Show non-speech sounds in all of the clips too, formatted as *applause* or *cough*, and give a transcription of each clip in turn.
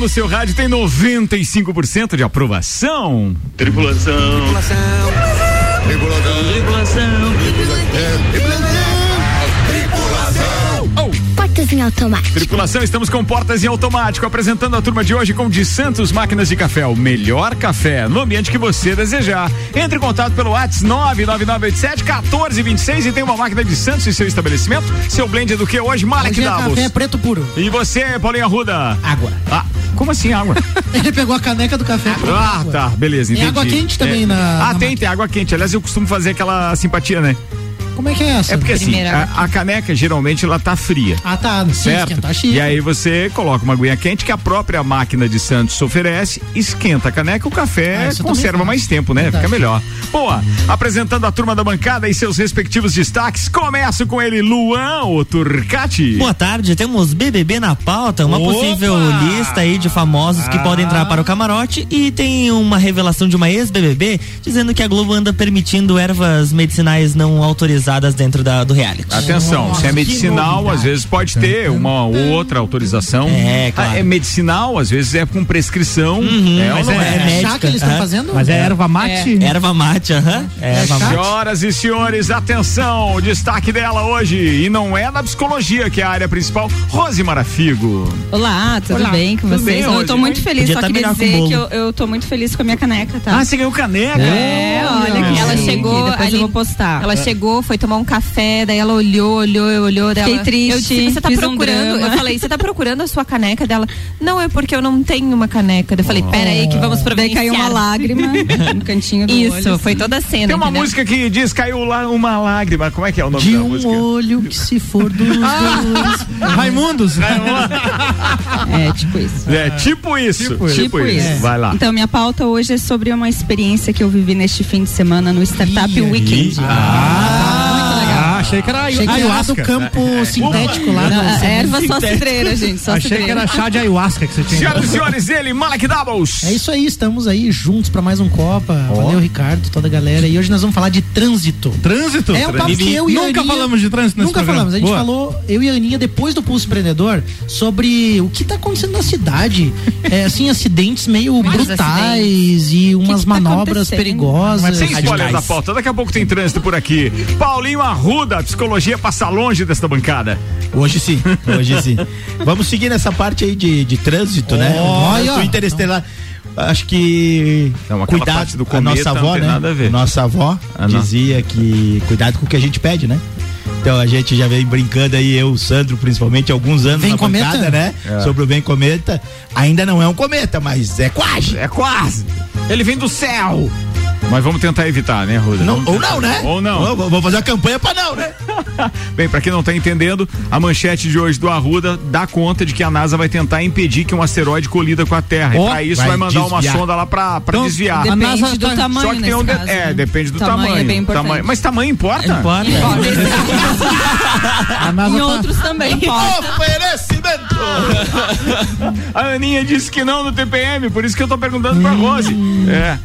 no seu rádio tem 95% de aprovação. Tripulação. Tripulação. Tripulação. Tripulação. Portas em automático. Tripulação, estamos com Portas em Automático, apresentando a turma de hoje com de Santos Máquinas de Café, o melhor café no ambiente que você desejar. Entre em contato pelo WhatsApp 99987 1426 e tem uma máquina de Santos em seu estabelecimento. Seu blend é do que hoje? Malek Hoje é Davos. café preto puro. E você, Paulinho Arruda? Água. Ah, como assim água? *laughs* Ele pegou a caneca do café. ah, tá, beleza, Tem entendi. água quente também É. na- Ah, na tem, tem água quente. Aliás, eu costumo fazer aquela simpatia, né? Como é que é essa? É porque assim, Primeira a, a caneca geralmente ela tá fria. Ah, tá. Sim, certo? esquentar chique. E aí você coloca uma aguinha quente que a própria máquina de Santos oferece, esquenta a caneca, o café Ah, conserva mais tempo, né? Verdade. Fica melhor. Boa, apresentando a turma da bancada e seus respectivos destaques, começo com ele, Luan, o Turcati. Boa tarde, temos BBB na pauta, uma Opa! possível lista aí de famosos que podem entrar para o camarote e tem uma revelação de uma ex-BBB dizendo que a Globo anda permitindo ervas medicinais não autorizadas dentro da, do reality. Atenção, Nossa, se é medicinal, às vezes pode ter uma ou outra autorização. É, claro. Ah, É medicinal, às vezes é com prescrição. é, ou mas não é- é? é Chá médica, que eles estão fazendo? Mas é erva mate? Erva mate, aham. É erva mate. Senhoras e senhores, atenção, o destaque dela hoje, e não é da psicologia que é a área principal, Rose Marafigo. Olá, tudo Olá, bem com tudo vocês? bem eu tô muito feliz, Podia só tá queria dizer que eu, eu tô muito feliz com a minha caneca, tá? Ah, você ganhou caneca? É, olha que ela chegou Depois ali, eu vou postar. Ela chegou, foi tomar um café, daí ela olhou, olhou, olhou, daí Fiquei ela- triste, Eu disse, você tá fiz um procurando? drama. eu falei, você tá procurando a sua caneca dela? Não, é porque eu não tenho uma caneca. Daí Eu falei, pera aí que vamos Daí providenciar. caiu uma lágrima *laughs* no cantinho do olho. Isso, foi toda a cena. Tem uma entendeu? música que diz caiu lá uma lágrima. Como é que é o nome De da um música? olho que se for dos *laughs* dois. Raimundos? É, tipo isso. É, tipo isso. Tipo, Tipo isso. isso. Vai lá. Então, minha pauta hoje é sobre uma experiência que eu vivi neste fim de semana no Startup Ih, Weekend. Ah, achei que era Achei que era do ayahuasca. campo sintético lá. Não, no- é erva só cidreira, gente, só Achei que cidreira. era chá de ayahuasca que você tinha. Senhoras e senhores, ele, Malek Doubles. É isso aí, estamos aí juntos pra mais um Copa. Valeu, Ricardo, toda a galera. E hoje nós vamos falar de trânsito. Trânsito? É um papo que eu e a Nunca Aninha- falamos de trânsito nesse Nunca programa. falamos. A gente Boa. falou, eu e a Aninha, depois do Pulso Empreendedor, sobre o que tá acontecendo na cidade. É, assim, acidentes meio Vários brutais e umas que tá manobras perigosas. Mas sem spoiler radicais. da pauta, daqui a pouco tem trânsito por aqui. Paulinho Arruda, a psicologia passa longe desta bancada. Hoje sim, hoje sim. *laughs* Vamos seguir nessa parte aí de, de trânsito, né? Olha, O Interestelar. Acho que Não, cuidado parte do a cometa nossa não avó, tem né? nada a ver. Nossa avó Ah, dizia que cuidado com o que a gente pede, né? Então a gente já vem brincando aí, eu, o Sandro, principalmente, há alguns anos Vem na cometa? bancada, né? É. Sobre o Vem Cometa. Ainda não é um cometa, mas é quase. É quase. Ele vem do céu. Mas vamos tentar evitar, né, Ruda? Não- Vamos ou não, né? Ou não. Vou, vou fazer uma campanha pra não, né? *laughs* Bem, pra quem não tá entendendo, a manchete de hoje do Arruda dá conta de que a NASA vai tentar impedir que um asteroide colida com a Terra. Ó, e pra isso vai, vai mandar uma desviar. sonda lá pra, pra Então, desviar. a Depende NASA do tá- tamanho Só que tem um de- caso, É, né? depende do Tamanho tamanho. é bem importante. Tamanho- Mas tamanho importa? Importa. A NASA Em tá- outros também. Oferecimento! *laughs* A Aninha disse que não no TPM, por isso que eu tô perguntando pra Rose. É.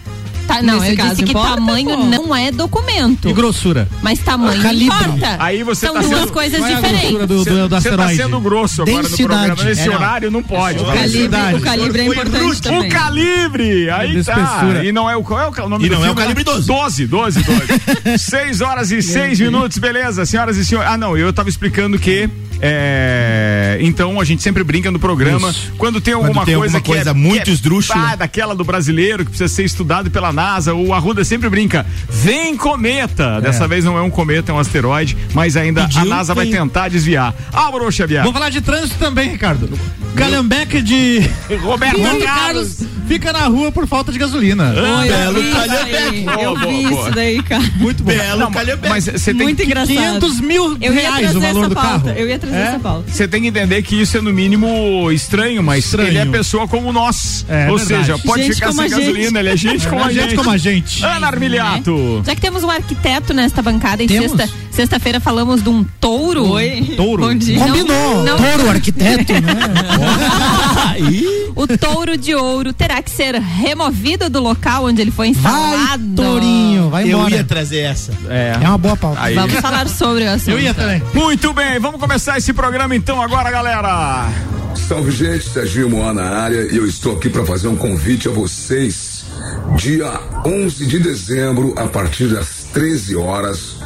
Tá, não, Nesse eu caso, disse que importa, tamanho pô. não é documento. E grossura? Mas tamanho Calibre. importa. Aí você São tá duas sendo- coisas Qual é a diferentes. grossura do, do, do Você tá asteroide? sendo grosso agora no Densidade. programa. Nesse É, não. horário não pode. O calibre, o calibre é importante também. O calibre! Aí De tá. espessura. E não é o qual é o nome E do não é o filme? calibre 12. 12, 12, 12. 6 horas e 6 minutos, beleza, senhoras e senhores. Ah, não, eu tava explicando que. É, então a gente sempre brinca no programa Isso. quando tem Quando alguma tem coisa alguma que coisa é, muito é, esdrúxula. ah, daquela do brasileiro que precisa ser estudado pela NASA. O Arruda sempre brinca. Vem cometa! Dessa vez não é um cometa, é um asteroide, mas ainda a Pediu, NASA vai tentar desviar. Álvaro Xavier. Vamos falar de trânsito também, Ricardo. Calhambeque de Roberto Carlos. Carlos fica na rua por falta de gasolina. Oi, eu Belo calhambeque. Eu vi boa. isso daí, cara. Muito bom. Belo calhambeque. mas você tem Muito engraçado. 500 mil reais o valor do pauta. carro. Eu ia trazer É? essa pauta. Você tem que entender que isso é no mínimo estranho, mas Estranho. ele é pessoa como nós. É, Ou verdade. seja, pode Gente ficar sem gasolina, ele é gente como a gente. como a gente. Ana Armiliato. Já que temos um arquiteto nesta bancada e Temos. sexta, sexta-feira falamos de um touro. Oi. Touro. Bom dia. Combinou. *laughs* não. Touro, arquiteto, né? *laughs* O touro de ouro terá que ser removido do local onde ele foi Vai, instalado. Tourinho, vai Eu embora. ia trazer essa. É. É uma boa pauta. Aí. Vamos falar sobre o assunto. Eu ia também. Muito bem, vamos começar esse programa então agora, galera. Salve gente, Serginho Moá na área e eu estou aqui para fazer um convite a vocês. Dia 11 de dezembro, a partir das 13 horas,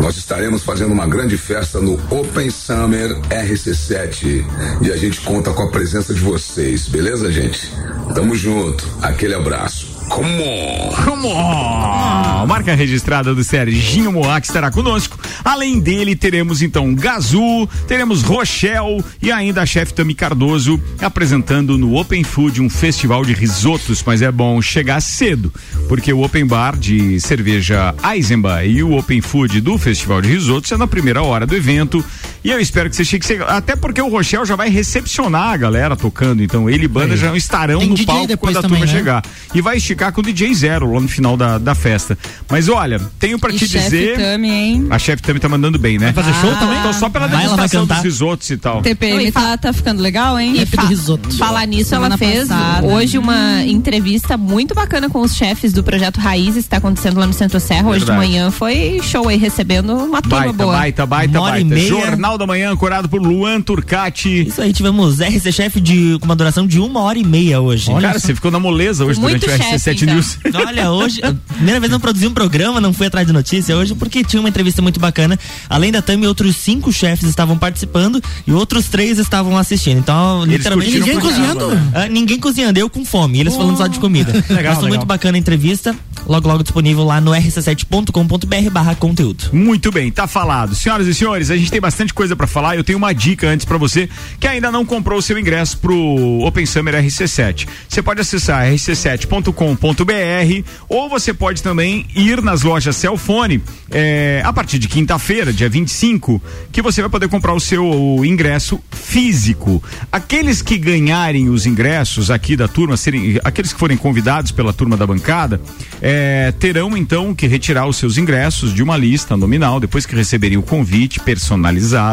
nós estaremos fazendo uma grande festa no Open Summer RC7 e a gente conta com a presença de vocês, beleza, gente? Tamo junto, aquele abraço. Come on! Come on! Marca registrada do Serginho Moá que estará conosco. Além dele, teremos então Gazu, teremos Rochelle e ainda a chefe Tami Cardoso apresentando no Open Food um festival de risotos, mas é bom chegar cedo, porque o Open Bar de cerveja Eisenbach e o Open Food do Festival de Risotos é na primeira hora do evento. E eu espero que você chegue até porque o Rochelle já vai recepcionar a galera tocando, então ele e banda já estarão Tem no DJ palco quando a também, turma né? chegar. E vai esticar com o DJ Zero lá no final da, da festa. Mas olha, tenho pra E te chefe dizer. Tami, hein? A chefe também tá mandando bem, né? Vai fazer show também? Tô só pela ela degustação dos risotos e tal. TPM Oi, tá, tá ficando legal, hein? E fa- risoto. falar nisso, ela Semana fez passada. hoje uma entrevista muito bacana com os chefes do projeto Raízes, está acontecendo lá no Centro Serra. Hoje de Verdade. manhã foi show aí, recebendo uma turma Baita, boa. baita, baita, baita. meia. Jornal da Manhã, ancorado por Luan Turcati. Isso aí, tivemos RC Chef de com uma duração de uma hora e meia hoje. Cara, você ficou na moleza hoje Muito durante o chefe, RC7 então. News. *laughs* Olha, hoje, *laughs* primeira vez não produzi um programa, não fui atrás de notícia hoje, porque tinha uma entrevista muito bacana. Além da Tami, outros cinco chefes estavam participando e outros três estavam assistindo. Então, Eles literalmente. Ninguém cozinhando? né? Ah, ninguém cozinhando, eu com fome, eles falando só de comida. *laughs* Mas legal. muito bacana a entrevista. Logo, logo disponível lá no rc7.com.br barra conteúdo. Muito bem, tá falado. Senhoras e senhores, a gente tem bastante coisa pra falar. Eu tenho uma dica antes pra você que ainda não comprou o seu ingresso pro Open Summer RC7. Você pode acessar rc7.com.br ou você pode também ir nas lojas Cellfone é, a partir de quinta-feira, dia 25, que você vai poder comprar o seu ingresso físico. Aqueles que ganharem os ingressos aqui da turma, serem, aqueles que forem convidados pela turma da bancada, é, terão então que retirar os seus ingressos de uma lista nominal depois que receberem o convite personalizado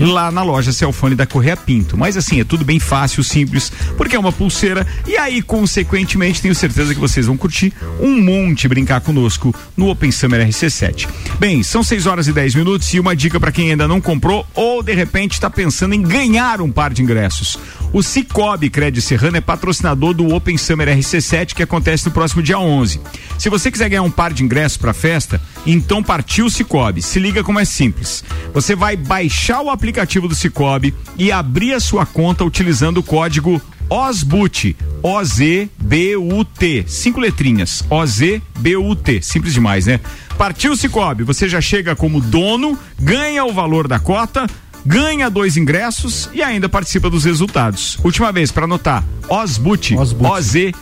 lá na loja Celfone da Correia Pinto. Mas assim, é tudo bem fácil, simples, porque é uma pulseira e aí, consequentemente, tenho certeza que vocês vão curtir um monte brincar conosco no Open Summer RC7. Bem, são 6 horas e 10 minutos e uma dica para quem ainda não comprou ou de repente está pensando em ganhar um par de ingressos. O Cicobi Cred Serrano é patrocinador do Open Summer RC7 que acontece no próximo dia 11. Se você quiser ganhar um par de ingressos para a festa, então partiu o Cicobi. Se liga como é simples. Você vai baixar o aplicativo do Cicobi e abrir a sua conta utilizando o código OZBUT, O-Z-B-U-T, cinco letrinhas, O-Z-B-U-T, simples demais, né? Partiu o Cicobi, você já chega como dono, ganha o valor da cota, ganha dois ingressos e ainda participa dos resultados. Última vez, para anotar, OZBUT, Ozbut.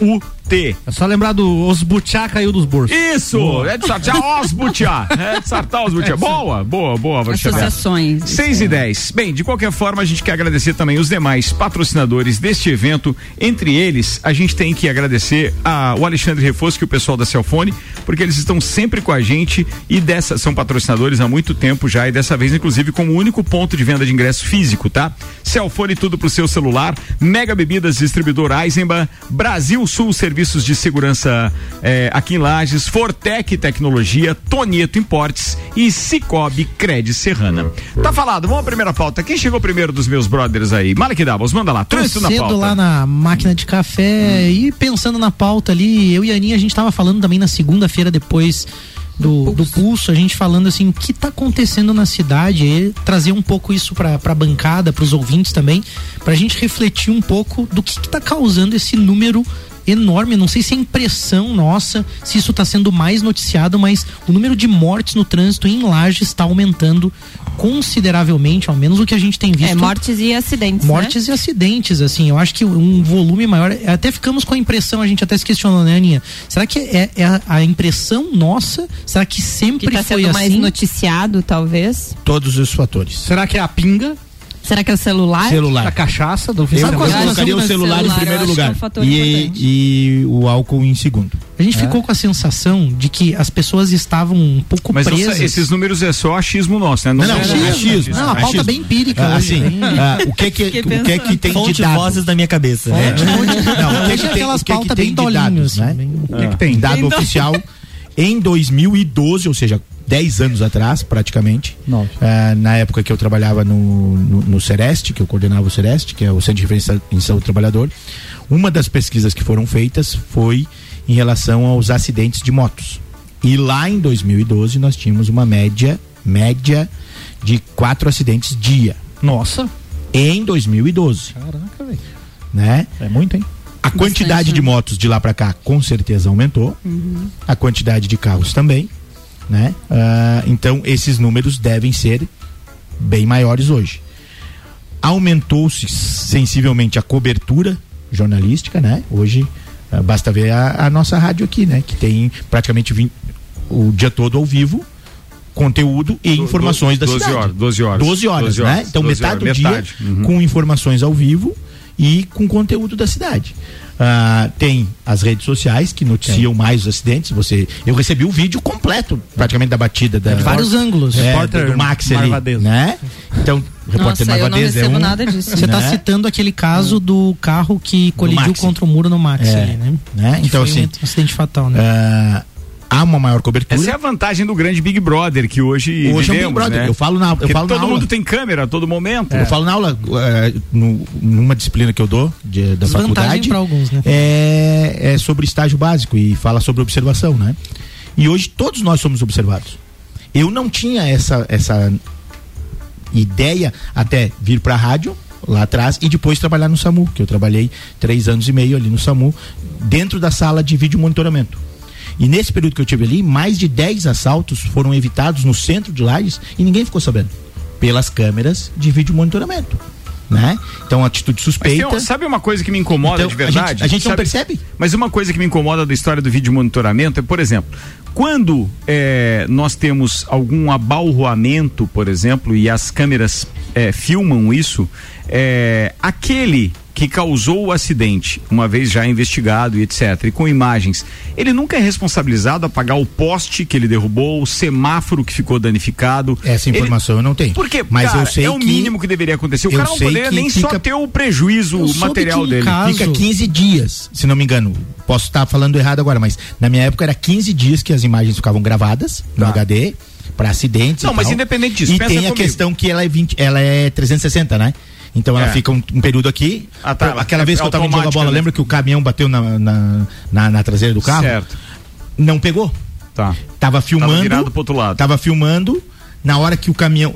O-Z-B-U-T. É só lembrar do Osbutiá caiu dos bolsos. Isso! É de sartar Osbutia. *laughs* É de sartar Osbutia. Boa, boa, boa, Vaxavé. Associações. 6 e 10. Bem, de qualquer forma, a gente quer agradecer também os demais patrocinadores deste evento. Entre eles, a gente tem que agradecer ao Alexandre Refosco e o pessoal da Celfone, porque eles estão sempre com a gente e dessa são patrocinadores há muito tempo já e dessa vez, inclusive, como único ponto de venda de ingresso físico, tá? Celfone tudo pro seu celular, Mega Bebidas Distribuidor Eisenbahn, Brasil Sul Serviços de Segurança eh, aqui em Lages, Fortec Tecnologia, Tonieto Importes e Cicobi Cred Serrana. Tá falado, vamos à primeira pauta. Quem chegou primeiro dos meus brothers aí? Malek Davos, manda lá, trânsito na pauta. lá na máquina de café e pensando na pauta ali, eu e a Aninha, a gente tava falando também na segunda-feira depois do, do pulso, a gente falando assim, o que tá acontecendo na cidade, e trazer um pouco isso pra, pra bancada, pros ouvintes também, pra gente refletir um pouco do que, que tá causando esse número enorme, não sei se é impressão nossa, se isso está sendo mais noticiado, mas o número de mortes no trânsito em Lages está aumentando consideravelmente, ao menos o que a gente tem visto. É, mortes e acidentes. né? Mortes e acidentes, assim, eu acho que um volume maior, até ficamos com a impressão, a gente até se questionou, né, Aninha? Será que é, é a, impressão nossa? Será que sempre Que tá foi sendo mais assim? noticiado, talvez. Todos os fatores. Será que é a pinga Será que é o celular? da Celular. cachaça? Do Eu, Sabe qual é eu a colocaria o sensação celular em primeiro que é lugar um e, e o álcool em segundo. A gente ficou com a sensação de que as pessoas estavam um pouco Mas presas. nossa, esses números é só achismo nosso, né? Não, não, é achismo. achismo. Não, a pauta Achismo. bem empírica. Ah, hoje, assim, ah, o que que, Fiquei o que é que tem Fonte de dados? vozes da minha cabeça. É. Não, o que que tem, aquelas o que que pautas tem bem de dados, né? bem- O que, que tem? Dado oficial em 2012, ou seja, 10 anos atrás, praticamente. Ah, na época que eu trabalhava no, no, no Sereste, que eu coordenava o Sereste, que é o Centro de Referência em Saúde do Trabalhador. Uma das pesquisas que foram feitas foi em relação aos acidentes de motos. E lá em 2012 nós tínhamos uma média, média de quatro acidentes dia. Nossa. Em 2012, Caraca, velho. né? É muito, hein? A quantidade de motos de lá para cá com certeza aumentou. A quantidade de carros também, né? Ah, então esses números devem ser bem maiores hoje. Aumentou-se sensivelmente a cobertura jornalística, né? Hoje ah, basta ver a, a nossa rádio aqui, né? Que tem praticamente vin- o dia todo ao vivo conteúdo e Do- informações do- da 12 cidade. horas, 12 horas. 12 horas, 12 né? horas, Então 12 metade horas, do metade. dia Uhum. com informações ao vivo e com conteúdo da cidade. Ah, tem as redes sociais que noticiam mais os acidentes. Você, eu recebi o vídeo completo, praticamente da batida da De vários ângulos. é, Repórter do Max ali, né? Então, repórter Nossa, eu não é recebo um, nada disso. Você está né? citando aquele caso do carro que colidiu contra o muro no Max É, ali, né? né? Então, assim, um acidente fatal, né? ah, há uma maior cobertura. Essa é a vantagem do grande Big Brother que hoje Hoje é um Big vivemos, Brother. né? Eu falo na, eu Porque falo na todo aula. mundo tem câmera a todo momento. Eu falo na aula, eh, no- numa disciplina que eu dou de- da Desvantagem faculdade, para alguns, né? é, é sobre estágio básico e fala sobre observação, né? E hoje todos nós somos observados. Eu não tinha essa, essa ideia até vir para a rádio lá atrás e depois trabalhar no SAMU, que eu trabalhei três anos e meio ali no SAMU, dentro da sala de vídeo monitoramento. E nesse período que eu tive ali, mais de 10 assaltos foram evitados no centro de Lages e ninguém ficou sabendo. Pelas câmeras de vídeo monitoramento. Né? Então, atitude tem suspeita. sabe uma coisa que me incomoda Então, de a verdade? gente- a gente não Sabe- percebe. Mas uma coisa que me incomoda da história do vídeo monitoramento é, por exemplo, quando eh, nós temos algum abalroamento, por exemplo, e as câmeras eh, filmam isso, eh, aquele que causou o acidente, uma vez já investigado e etc, e com imagens, ele nunca é responsabilizado a pagar o poste que ele derrubou, o semáforo que ficou danificado. Essa Ele- informação eu não tenho. Porque, Mas cara, eu sei é o mínimo que deveria acontecer. O eu cara não sei poderia nem só fica- ter o prejuízo Eu material dele. casa- Fica 15 dias, se não me engano. Posso estar falando errado agora, mas na minha época era 15 dias que as imagens ficavam gravadas no Tá. HD para acidentes. Não, mas independente disso, E tem a comigo. questão que ela é 20, ela é 360, né? Então ela É. fica um, um período aqui. Ah, tá. Aquela É vez que eu tava indo jogar bola, né? lembra que o caminhão bateu na, na, na- na traseira do carro? Certo. Não pegou. Tá. Tava filmando. Tava virado pro outro lado. Tava filmando. Na hora que o caminhão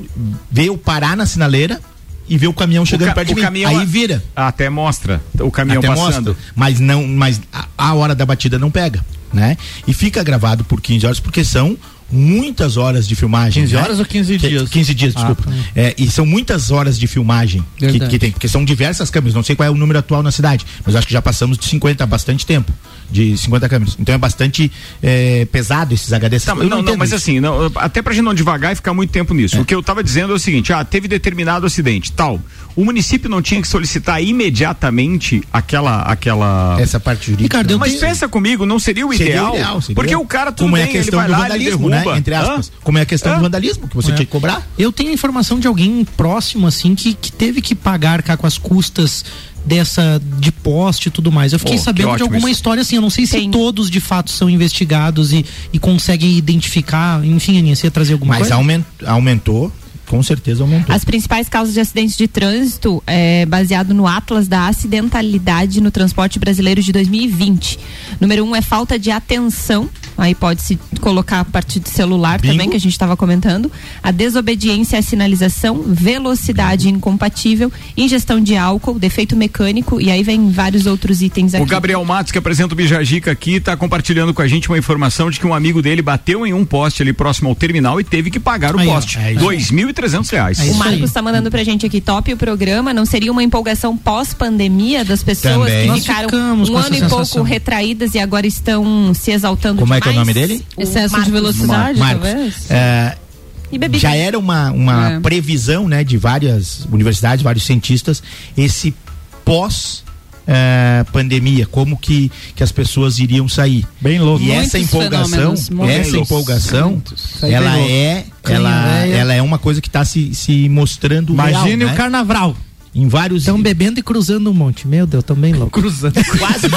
veio parar na sinaleira e vê o caminhão chegando ca- perto de o mim. caminhão- Aí vira. Até mostra o caminhão Até passando. mostra, mas não, mas a, a hora da batida não pega, né? E fica gravado por 15 horas porque são muitas horas de filmagem. 15 né? horas ou 15 Que- dias? 15 dias, Ah, desculpa. É, e são muitas horas de filmagem que, que tem, porque são diversas câmeras, não sei qual é o número atual na cidade, mas acho que já passamos de 50 há bastante tempo, de 50 câmeras. Então é bastante é, pesado esses HDs. Tá, não, não, entendo mas isso. assim, não, até pra gente não devagar e ficar muito tempo nisso. O que eu tava dizendo é o seguinte: ah, teve determinado acidente, tal. O município não tinha que solicitar imediatamente aquela. aquela... essa parte jurídica. Ricardo, Mas tenho- pensa comigo, não seria o Seria ideal? o ideal, seria. Porque o cara tudo como bem, é a questão ele vai do vandalismo, né? Entre aspas. Hã? Como é a questão Hã? do vandalismo que você É. tinha que cobrar. Eu tenho a informação de alguém próximo, assim, que, que teve que pagar cá com as custas dessa de poste e tudo mais. Eu fiquei Oh, sabendo de alguma isso. história assim, eu não sei se Tem. todos de fato são investigados e, e conseguem identificar. Enfim, Aninha, você ia trazer alguma Mas coisa? aument- aumentou, com certeza aumentou. As principais causas de acidentes de trânsito é baseado no Atlas da Acidentalidade no Transporte Brasileiro de 2020. Número um é falta de atenção. Aí pode-se colocar a partir do celular Bingo. também, que a gente estava comentando. A desobediência à sinalização, velocidade incompatível, ingestão de álcool, defeito mecânico, e aí vem vários outros itens aqui. O Gabriel Matos, que apresenta o Bijagica aqui, está compartilhando com a gente uma informação de que um amigo dele bateu em um poste ali próximo ao terminal e teve que pagar o Aí, ó, poste. é isso aí. Dois mil e trezentos reais. É O Marcos está mandando pra gente aqui, top o programa, não seria uma empolgação pós-pandemia das pessoas Também. que Nós ficaram um ano e pouco retraídas e agora estão se exaltando Como é que é o demais? nome dele? O Excesso de Marcos. velocidade, Marcos. talvez? É, já era uma, uma É. previsão né, de várias universidades, vários cientistas, esse pós eh, pandemia, como que, que as pessoas iriam sair. Bem louco. E Muitos essa empolgação, essa empolgação, ela é, ela, véia. ela é uma coisa que está se, se mostrando real, Imagine né? o carnaval. Em vários. Estão bebendo e cruzando um monte. Meu Deus, tão bem louco. Cruzando. *laughs* Quase.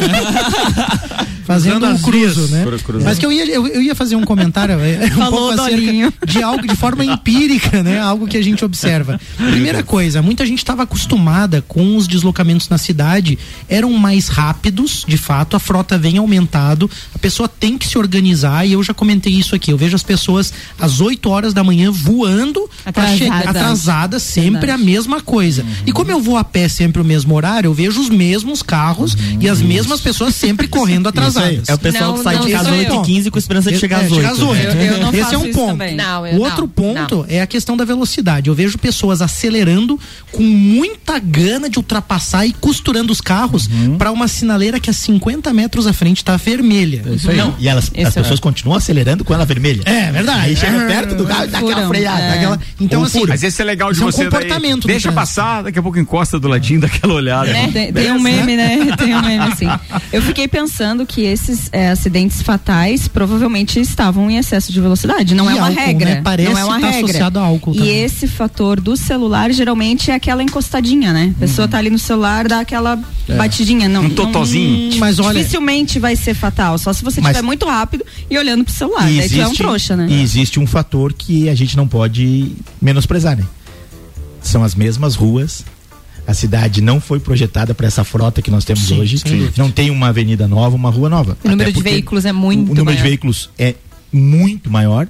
Fazendo Cruzando um cruzo, vias. né? Cru- cruzando. Mas que eu ia, eu, eu ia fazer um comentário é, um Falou pouco acerca Dolinho. de algo de forma empírica, né? Algo que a gente observa. Primeira coisa, muita gente estava acostumada com os deslocamentos na cidade, eram mais rápidos, de fato, a frota vem aumentado, a pessoa tem que se organizar e eu já comentei isso aqui. Eu vejo as pessoas às 8 horas da manhã voando para Atrasada. chegar atrasada, sempre Verdade. a mesma coisa. E como eu vou a pé sempre o mesmo horário, eu vejo os mesmos carros e as mesmas pessoas sempre correndo *laughs* atrasadas. É o pessoal Não, que sai não de casa sou às eu. 8h15 com esperança de chegar às É, 8 chegar às oito. Eu- eu não Esse faço é um isso ponto. Não, o outro ponto é a questão da velocidade. Eu vejo pessoas acelerando com muita gana de ultrapassar e costurando os carros Uhum. para uma sinaleira que a 50 metros à frente está vermelha. Não, e elas, Esse as é. pessoas continuam acelerando com ela vermelha. É verdade. Aí chega É. perto do carro e dá aquela freada. é. Então, assim. Mas esse é legal de Isso é um você. daí. comportamento do Deixa passar, daqui a pouco encosta do ladinho daquela olhada. Né? Tem, tem um meme, né? *laughs* Tem um meme assim. Eu fiquei pensando que esses é, acidentes fatais provavelmente estavam em excesso de velocidade. Não E é uma álcool, regra. né? Parece não é uma tá regra. associado a álcool E também. esse fator do celular geralmente é aquela encostadinha, né? A pessoa tá ali no celular, dá aquela batidinha. Não, Um totozinho. Não, Mas olha- dificilmente vai ser fatal. Só se você estiver muito rápido e olhando pro celular. E Daí tu é um trouxa, né? E existe um fator que a gente não pode menosprezar, né? São as mesmas ruas. A cidade não foi projetada para essa frota que nós temos Sim, hoje. dúvida. Não tem uma avenida nova, uma rua nova. O número de veículos é muito O número maior. de veículos é muito maior.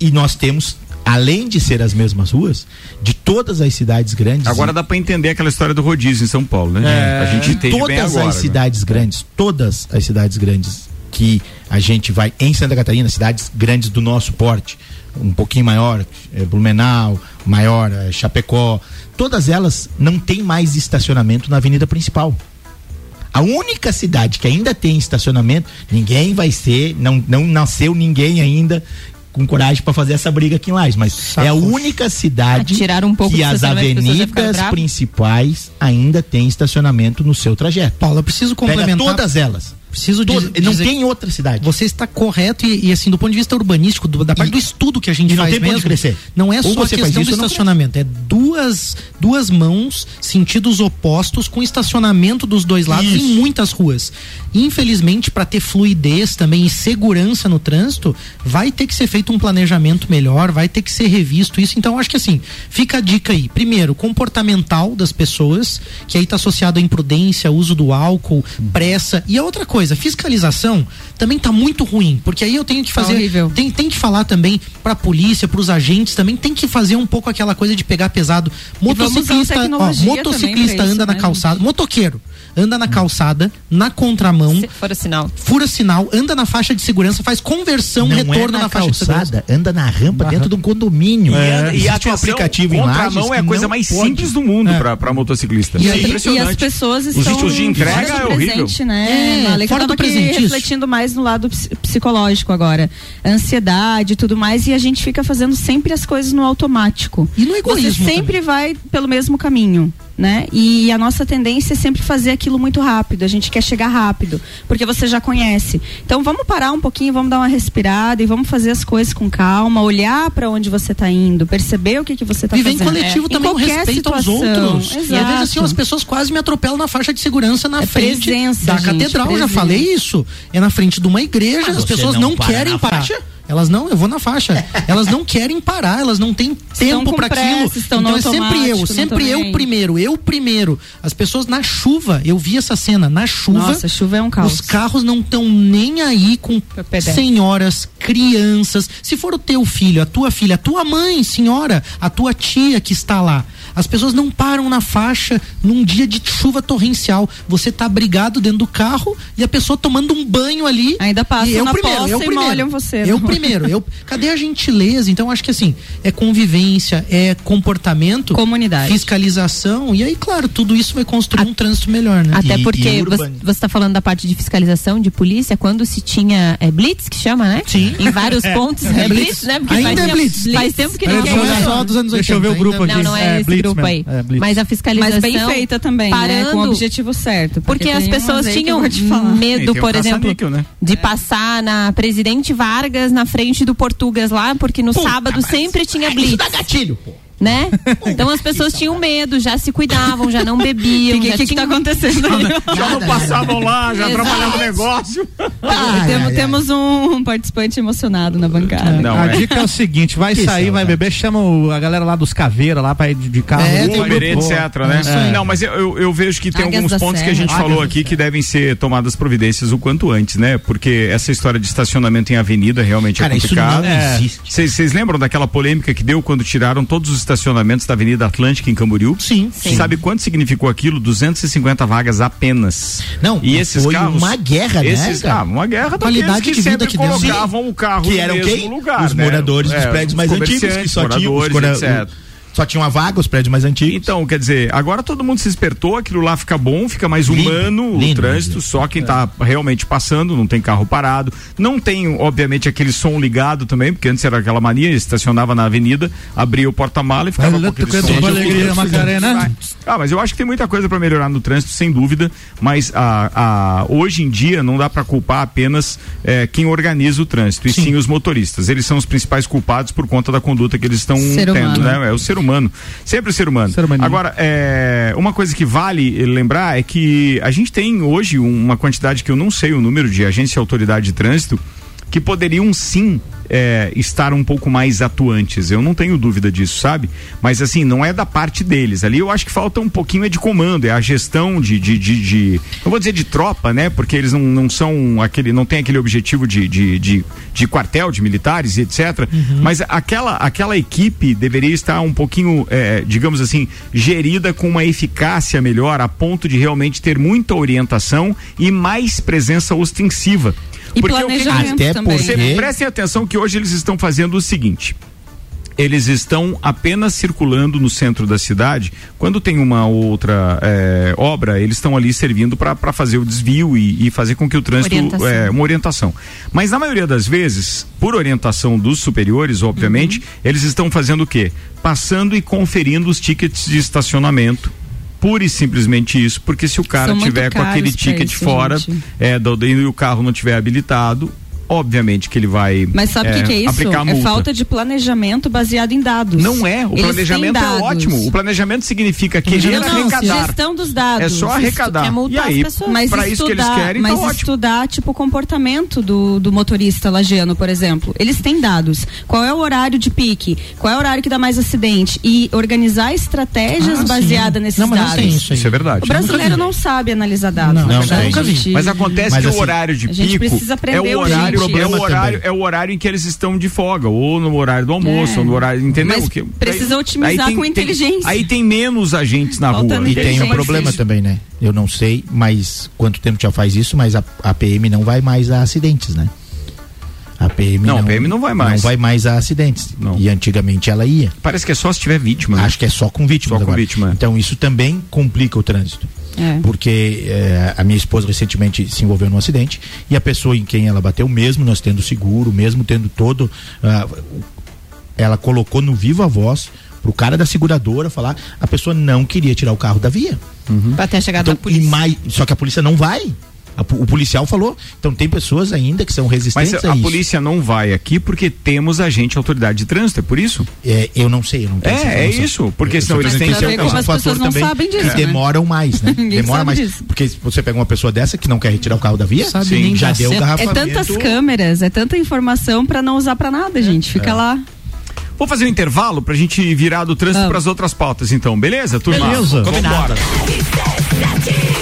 E nós temos, além de ser as mesmas ruas, de todas as cidades grandes. Agora dá pra entender aquela história do rodízio em São Paulo, né? É. A gente entende todas bem agora. as né? cidades grandes, todas as cidades grandes que a gente vai em Santa Catarina, cidades grandes do nosso porte, um pouquinho maior, é, Blumenau, maior, é, Chapecó, todas elas não tem mais estacionamento na avenida principal. A única cidade que ainda tem estacionamento, ninguém vai ser, não, não nasceu ninguém ainda com coragem para fazer essa briga aqui em Lages, mas é a única cidade Tirar um pouco que as avenidas principais ainda têm estacionamento no seu trajeto. Paulo, eu preciso Pega complementar. todas elas. Preciso Todas. dizer, não tem outra cidade. Você está correto e, e, assim, do ponto de vista urbanístico, do- da parte E- do estudo que a gente e não faz tem mesmo, crescer. não é Ou só a questão isso do estacionamento, é duas, duas mãos, sentidos opostos, com estacionamento dos dois lados Isso. em muitas ruas. Infelizmente, para ter fluidez também e segurança no trânsito, vai ter que ser feito um planejamento melhor, vai ter que ser revisto isso. Então, acho que assim, fica a dica aí. Primeiro, comportamental das pessoas, que aí está associado à imprudência, uso do álcool, pressa. E a outra coisa, fiscalização também tá muito ruim, porque aí eu tenho que Tá fazer. tem, tem que falar também pra polícia, pros agentes também, tem que fazer um pouco aquela coisa de pegar pesado. Motociclista, ó, motociclista isso, anda na né, calçada, motoqueiro anda na calçada, na contramão, Se o sinal. fura sinal, anda na faixa de segurança, faz conversão, não retorno é na, na, faixa de segurança. calçada, anda na rampa dentro de um condomínio. E, a- e Existe a um atenção, aplicativo em contramão é a coisa mais pode. simples do mundo pra, pra motociclista. E é E as pessoas Os estão ritmos de entrega fora do é horrível. presente, né? É, A Lei que fora do presente, refletindo mais no lado ps- psicológico agora. Ansiedade e tudo mais, e a gente fica fazendo sempre as coisas no automático. E no egoísmo Você sempre vai pelo mesmo caminho. Né? E a nossa tendência é sempre fazer aquilo muito rápido. A gente quer chegar rápido, porque você já conhece. Então vamos parar um pouquinho, vamos dar uma respirada e vamos fazer as coisas com calma, olhar para onde você está indo, perceber o que que você está Viver em fazendo. coletivo É. também, em com qualquer respeito aos situação. outros. E às vezes Exato. assim, as pessoas quase me atropelam na faixa de segurança na É frente presença, da gente, catedral. Já presença. falei isso. É na frente de uma igreja, Mas as pessoas não não, para querem parar. faixa? Elas não, eu vou na faixa. *laughs* Elas não querem parar, elas não têm tempo para aquilo. então é sempre eu, sempre eu primeiro, eu primeiro. As pessoas na chuva, eu vi essa cena, na chuva. Nossa, chuva é um caos. Os carros não estão nem aí com senhoras, crianças. Se for o teu filho, a tua filha, a tua mãe, senhora, a tua tia que está lá. As pessoas não param na faixa num dia de chuva torrencial. Você tá abrigado dentro do carro e a pessoa tomando um banho ali. Ainda passam e eu na primeiro, poça eu e primeiro. molham você, Eu não? primeiro. Eu, *laughs* cadê a gentileza? Então acho que assim, é convivência, é comportamento, Comunidade. fiscalização e aí, claro, tudo isso vai construir um trânsito melhor, né? Até E- porque e você urban- está falando da parte de fiscalização de polícia, quando se tinha é, blitz, que chama, né? Sim. Em vários *laughs* pontos. É, É blitz, blitz. né? Porque Ainda faz é tempo- blitz. Faz tempo que ver usa. só dos anos Deixa eu ver o 80, grupo aqui. Não, não é, É, esse Blitz grupo mesmo. aí. É. Mas a fiscalização. Mas bem feita também, né? parando, Com o objetivo certo. Porque tem as pessoas tinham medo, por exemplo, né? de passar na Presidente Vargas na frente do Portugas lá, porque no sábado sempre tinha Isso blitz. dá gatilho, pô. Né? Então as pessoas tinham medo, já se cuidavam, já não bebiam. O que, que, que tá acontecendo aí? Já não passavam lá, já trabalhavam no negócio. Ah, temos, temos um participante emocionado na bancada. Não, a é. dica é o seguinte: vai Que sair, são, vai beber, chama o- a galera lá dos caveiras lá pra ir de carro. É, Uber, um Uber, etc, né? É. Não, mas eu, eu, eu vejo que tem Águias alguns pontos que a Serra. gente falou aqui que devem ser tomadas providências o quanto antes, né? Porque essa história de estacionamento em avenida realmente Cara, é isso complicado. não existe. Vocês lembram daquela polêmica que deu quando tiraram todos os estacionamentos da Avenida Atlântica em Camboriú? Sim. Sim. Sabe quanto significou aquilo? 250 vagas apenas. Não, e esses foi carros. uma guerra, né, esses? Ah, uma guerra Qualidade que de vida que colocavam o carro Que no eram mesmo quem? lugar. os né? moradores dos É, prédios os mais antigos, que só tinham os mora- etc. Só tinha uma vaga, os prédios mais antigos. Então, quer dizer, agora todo mundo se espertou, aquilo lá fica bom, fica mais Lindo, humano o lindo, trânsito, lindo. só quem tá realmente passando, não tem carro parado, não tem, obviamente, aquele som ligado também, porque antes era aquela mania, estacionava na avenida, abria o porta-mala e ficava Olha, com aquele som. com alegria, Macarena. Ah, mas eu acho que tem muita coisa para melhorar no trânsito, sem dúvida. Mas a, a, hoje em dia não dá para culpar apenas eh, quem organiza o trânsito, e sim os motoristas. Eles são os principais culpados por conta da conduta que eles estão tendo, né? É o ser humano. Sempre o ser humano. Ser. Agora, é, uma coisa que vale lembrar é que a gente tem hoje uma quantidade que eu não sei o número de agência e autoridade de trânsito que poderiam sim é, estar um pouco mais atuantes. Eu não tenho dúvida disso, sabe? Mas assim, não é da parte deles. Ali eu acho que falta um pouquinho é de comando, é a gestão de. de, de, de não vou dizer de tropa, né? Porque eles não, não são aquele. não tem aquele objetivo de, de, de, de quartel, de militares e etc. Mas aquela, aquela equipe deveria estar um pouquinho, é, digamos assim, gerida com uma eficácia melhor, a ponto de realmente ter muita orientação e mais presença ostensiva. E Porque o que que- planejamento Até também. você prestem atenção que hoje eles estão fazendo o seguinte. Eles estão apenas circulando no centro da cidade. Quando tem uma outra eh, obra, eles estão ali servindo para fazer o desvio e, e fazer com que o trânsito. Orientação. eh, uma orientação. Mas na maioria das vezes, por orientação dos superiores, obviamente, eles estão fazendo o quê? Passando e conferindo os tickets de estacionamento. Pura e simplesmente isso, porque se o cara São tiver com aquele ticket isso, fora gente. é, do, e o carro não tiver habilitado, obviamente que ele vai Mas sabe o que, que é isso? É multa. falta de planejamento baseado em dados. Não é, o Eles planejamento é ótimo. O planejamento significa querer Não, não, arrecadar. gestão dos dados. É só arrecadar. quer multar E aí, as pessoas. Mas para isso que eles estudar- querem, mas tá ótimo. estudar, tipo, o comportamento do, do motorista lagiano, por exemplo. Eles têm dados. Qual é o horário de pique? Qual é o horário que dá mais acidente? E organizar estratégias Ah, baseadas nesses Não, mas não dados. tem isso aí. Isso é verdade. O brasileiro não sabe analisar dados. Não, não vi. Gente, Mas acontece Mas que assim, o horário de a gente pico precisa é aprender o horário, é o Problema horário, também. é o horário em que eles estão de folga, ou no horário do almoço, É. ou no horário, entendeu? Mas Que- precisa aí- otimizar aí tem- com tem- inteligência. aí tem menos agentes na Falta rua. E tem um problema também, né? Eu não sei, mas quanto tempo já faz isso, mas a, a PM não vai mais a acidentes, né? A PM Não, a PM não vai mais. Não vai mais a acidentes. Não. E antigamente ela ia. Parece que é só se tiver vítima. né? Acho que é só com vítimas Só com agora. vítima, é. Então isso também complica o trânsito. É. Porque eh, a minha esposa recentemente se envolveu num acidente e a pessoa em quem ela bateu, mesmo nós tendo seguro, mesmo tendo todo. ah, ela colocou no viva voz pro cara da seguradora falar, a pessoa não queria tirar o carro da via. Pra ter chegado Então, a polícia. e mais, só que a polícia não vai. A o policial falou. Então tem pessoas ainda que são Mas resistentes a a isso. polícia não vai aqui porque temos agente autoridade de trânsito, é por isso? É, eu não sei, eu não tenho É, é isso, porque Eu senão eles têm que esse as fator também sabem disso, que né? demoram mais, né? *laughs* Demora mais. disso. Porque se você pega uma pessoa dessa que não quer retirar o carro da via, Sabe Sim, já deu o certo. É garrafamento. tantas câmeras, é tanta informação pra não usar pra nada, gente. Fica lá. Vou fazer um intervalo pra gente virar do trânsito Vamos. para as outras pautas, então, beleza, turma? Beleza. Combinado.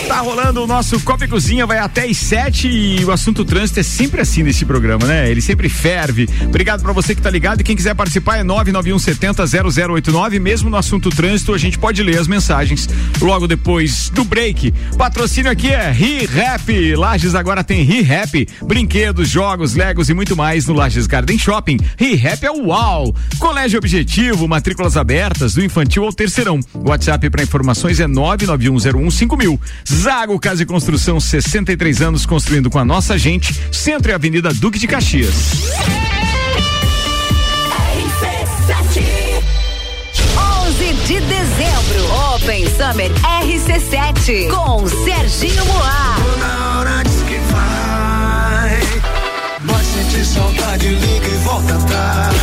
Tá rolando o nosso Copa e Cozinha, vai até às 7 e o assunto trânsito é sempre assim nesse programa, né? Ele sempre ferve. Obrigado pra você que tá ligado e quem quiser participar é 991700089. Mesmo no assunto trânsito, a gente pode ler as mensagens logo depois do break. Patrocínio aqui é ReHap. Lages agora tem ReHap. Brinquedos, jogos, legos e muito mais no Lages Garden Shopping. ReHap é o UAU. Colégio Objetivo, matrículas abertas do infantil ao terceirão. WhatsApp para informações é 991015000. Zago Casa e Construção, 63 anos construindo com a nossa gente. Centro e Avenida Duque de Caxias. 11 de dezembro, Open Summer RC7 com Serginho Moá. Na hora diz que vai. Vai sentir saudade, liga e volta atrás.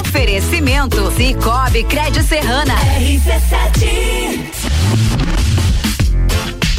Oferecimento Oferecimento Cicobi Crédito Serrana.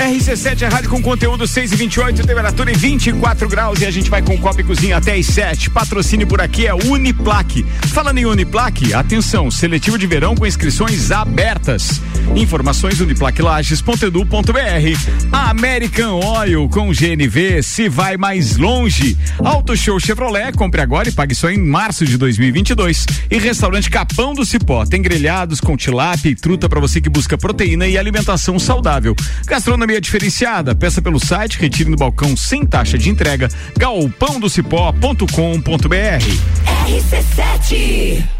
RC7 é rádio com conteúdo 6 e 28, temperatura em 24 graus e a gente vai com copo e cozinha até as 7. Patrocínio por aqui é Uniplaque. Falando em Uniplaque, atenção, seletivo de verão com inscrições abertas. Informações uniplaquilages.edu.br. American Oil com GNV se vai mais longe. Auto Show Chevrolet, compre agora e pague só em março de 2022. E restaurante Capão do Cipó, tem grelhados com tilápia e truta para você que busca proteína e alimentação saudável. Gastronomia diferenciada, peça pelo site, retire no balcão sem taxa de entrega, galpãodocipó.com.br. RC7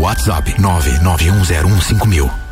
WhatsApp 991015000.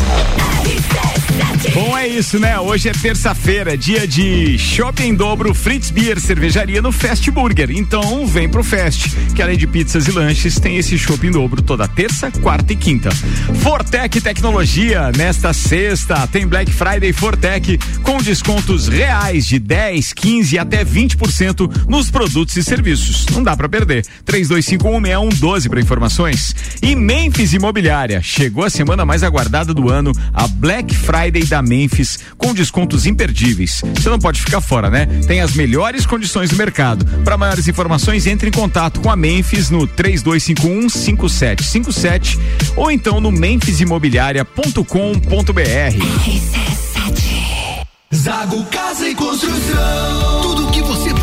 He says Bom, é isso, né? Hoje é terça-feira, dia de shopping dobro Fritz Beer Cervejaria no Fast Burger. Então, vem pro Fast, que além de pizzas e lanches, tem esse shopping dobro toda terça, quarta e quinta. Fortec Tecnologia, nesta sexta, tem Black Friday Fortec com descontos reais de 10, 15 até 20% nos produtos e serviços. Não dá para perder. 32516112 para informações. E Memphis Imobiliária, chegou a semana mais aguardada do ano, a Black Friday da Memphis, com descontos imperdíveis. Você não pode ficar fora, né? Tem as melhores condições do mercado. Para maiores informações, entre em contato com a Memphis no 32515757 ou então no memphisimmobiliaria.com.br. Zago Casa e Construção. Tudo que você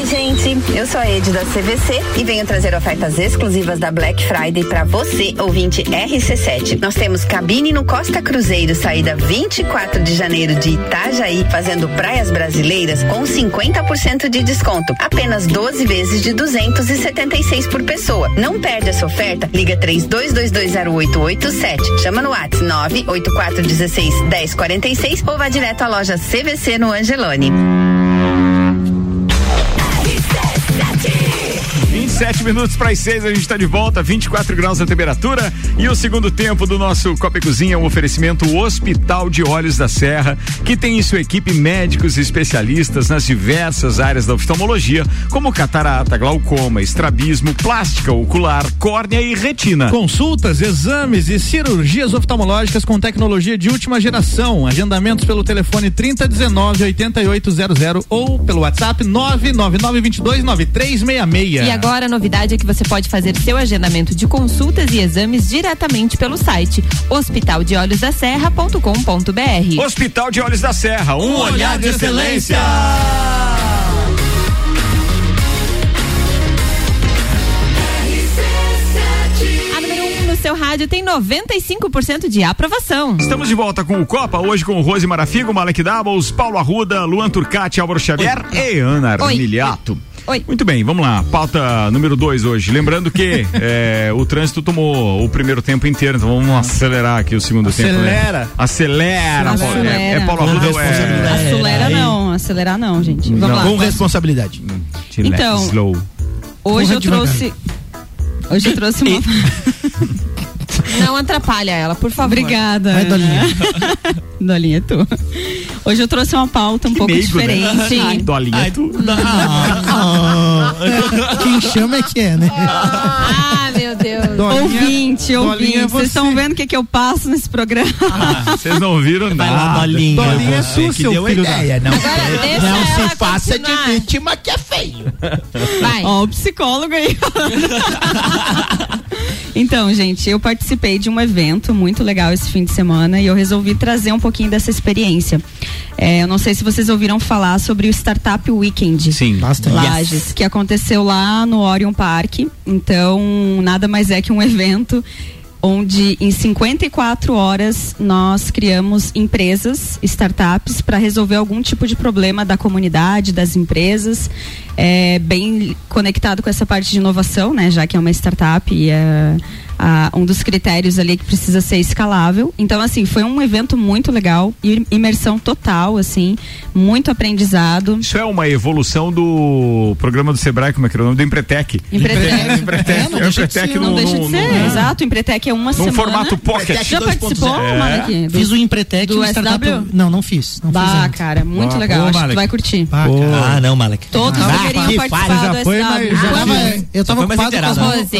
Oi, gente. Eu sou a Ed da CVC e venho trazer ofertas exclusivas da Black Friday para você, ouvinte RC7. Nós temos cabine no Costa Cruzeiro, saída 24 de janeiro de Itajaí, fazendo praias brasileiras com 50% de desconto. Apenas 12 vezes de 276 por pessoa. Não perde essa oferta. Liga 32220887. Chama no WhatsApp 98416 1046 ou vá direto à loja CVC no Angelone. 27 minutos para as 6, a gente está de volta, 24 graus a temperatura. E o segundo tempo do nosso Copa e Cozinha é um oferecimento Hospital de Olhos da Serra, que tem em sua equipe médicos e especialistas nas diversas áreas da oftalmologia, como catarata, glaucoma, estrabismo, plástica ocular, córnea e retina. Consultas, exames e cirurgias oftalmológicas com tecnologia de última geração. Agendamentos pelo telefone 3019 8800 ou pelo WhatsApp 99922 9366. E agora novidade é que você pode fazer seu agendamento de consultas e exames diretamente pelo site hospitaldeolhosdaserra.com.br. Hospital de Olhos da Serra, um, olhar de excelência. A número 1 um no seu rádio tem 95% de aprovação. Estamos de volta com o Copa, hoje com Rose Marafigo, Malek Doubles, Paulo Arruda, Luan Turcati, Álvaro Xavier e Ana Oi. Armiliato. Oi. Muito bem, vamos lá. Pauta número 2 hoje. Lembrando que é, *laughs* o trânsito tomou o primeiro tempo inteiro, então vamos acelerar aqui o segundo tempo. Acelera. Né? Acelera. Paulo. É, é Acelera. Paulo Arruda é. Acelera não, acelerar não, gente. Vamos lá. Com responsabilidade. Então, Slow. Hoje Corra eu devagar. trouxe. Hoje eu trouxe uma. *laughs* Não atrapalha ela, por favor. Obrigada. Vai, Dolinha. *laughs* Dolinha é tu. Hoje eu trouxe uma pauta um pouco meigo, né? diferente. Ai, Dolinha, é tu. Quem chama é que é, né? Ah, meu Deus. Ouvinte, Dolinha ouvinte. é Vocês estão vendo o que, que eu passo nesse programa? Ah, Vocês não ouviram Vai lá, nada. Dolinha. Dolinha é tu, que seu deu filho da- ideia. Não, Agora deixa não se faça de vítima que é feio. Vai. Ó, o psicólogo aí. *laughs* então, gente, eu participei de um evento muito legal esse fim de semana e eu resolvi trazer um pouquinho dessa experiência. É, eu não sei se vocês ouviram falar sobre o Startup Weekend. Sim. Bastante. Lages, que aconteceu lá no Orion Park. Então, nada mais é que um evento onde em 54 horas nós criamos empresas, startups, para resolver algum tipo de problema da comunidade, das empresas, é, bem conectado com essa parte de inovação, né? Já que é uma startup e é ah, um dos critérios ali que precisa ser escalável. Então, assim, foi um evento muito legal, imersão total, assim, muito aprendizado. Isso é uma evolução do programa do Sebrae, como é que era o nome? Do Empretec. Empretec. *laughs* Empretec. É, não É o deixa de Empretec ser, não no- deixa de no- ser. no- Exato, o Empretec é uma Num semana. formato pocket. Já participou, É. Malek? Do- Fiz o Empretec do e o Startup. SW? Não, não fiz. Não fiz Bah, ainda. cara, muito Bah, legal. boa, Acho que tu Malek. vai curtir. Ah, cara. Ah, não, Malek. Todos Ah, deveriam participar do SW. eu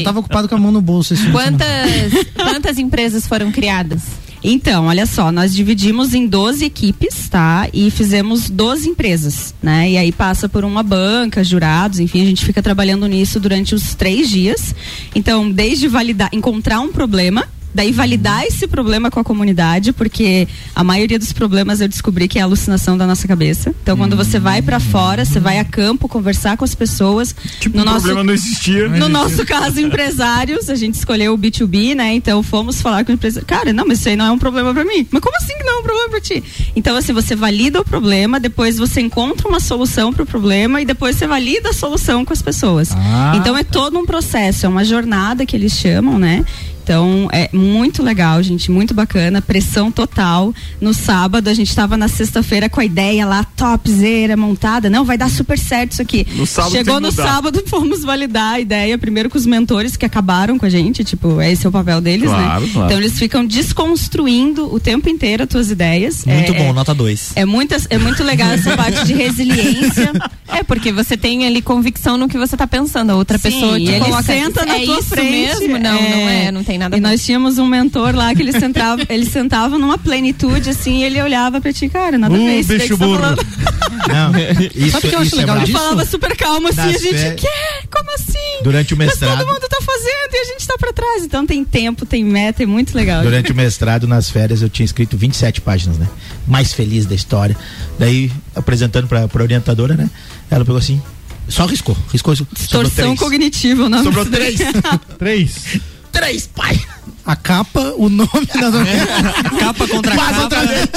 tava ocupado com a mão no bolso Quantas, quantas empresas foram criadas? Então, olha só, nós dividimos em 12 equipes, tá? E fizemos 12 empresas, né? E aí passa por uma banca, jurados, enfim, a gente fica trabalhando nisso durante os três dias. Então, desde validar, encontrar um problema, daí validar esse problema com a comunidade, porque a maioria dos problemas eu descobri que é alucinação da nossa cabeça. Então, quando você vai pra fora, você vai a campo conversar com as pessoas. Tipo, no o nosso problema não existia. no nosso caso, empresários, a gente escolheu o B2B, né? Então fomos falar com o empresário. Cara, não, mas isso aí não é um problema pra mim. Mas como assim que não é um problema pra ti? Então, assim, você valida o problema, depois você encontra uma solução pro problema e depois você valida a solução com as pessoas. Ah, então é todo um processo, é uma jornada que eles chamam, né? Então é muito legal, gente, muito bacana, pressão total. No sábado a gente tava na sexta-feira com a ideia lá topzera montada, não, vai dar super certo isso aqui. No sábado Chegou no sábado, *laughs* fomos validar a ideia primeiro com os mentores que acabaram com a gente, tipo, esse é o papel deles, Claro, né? claro. Então eles ficam desconstruindo o tempo inteiro as tuas ideias. Muito É- bom, é- nota 2. é, muitas, é muito legal essa parte de resiliência. *laughs* É, porque você tem ali convicção no que você tá pensando. A outra Sim, pessoa te ele coloca senta na é tua isso frente. mesmo? Não, não é, não tem nada E nós tínhamos um mentor lá que ele sentava, *laughs* ele sentava numa plenitude assim, e ele olhava pra ti, cara, nada a Uh, ver bicho tá burro. falando. *laughs* Não, isso, Sabe o que eu acho isso legal é? Ele falava super calmo assim, Das a gente, fé- quê? Como assim? Durante o mestrado. Mas todo mundo tá fazendo e a gente tá pra trás. Então tem tempo, tem meta, é muito legal. Durante o mestrado, nas férias, eu tinha escrito 27 páginas, né? Mais feliz da história. Daí, apresentando pra, pra orientadora, né? Ela pegou assim, só riscou, riscou. sobrou Distorção três. cognitiva, o nome Sobrou três. *laughs* Três. Três, pai. A capa, o nome da *laughs* capa contra Quase capa. outra vez.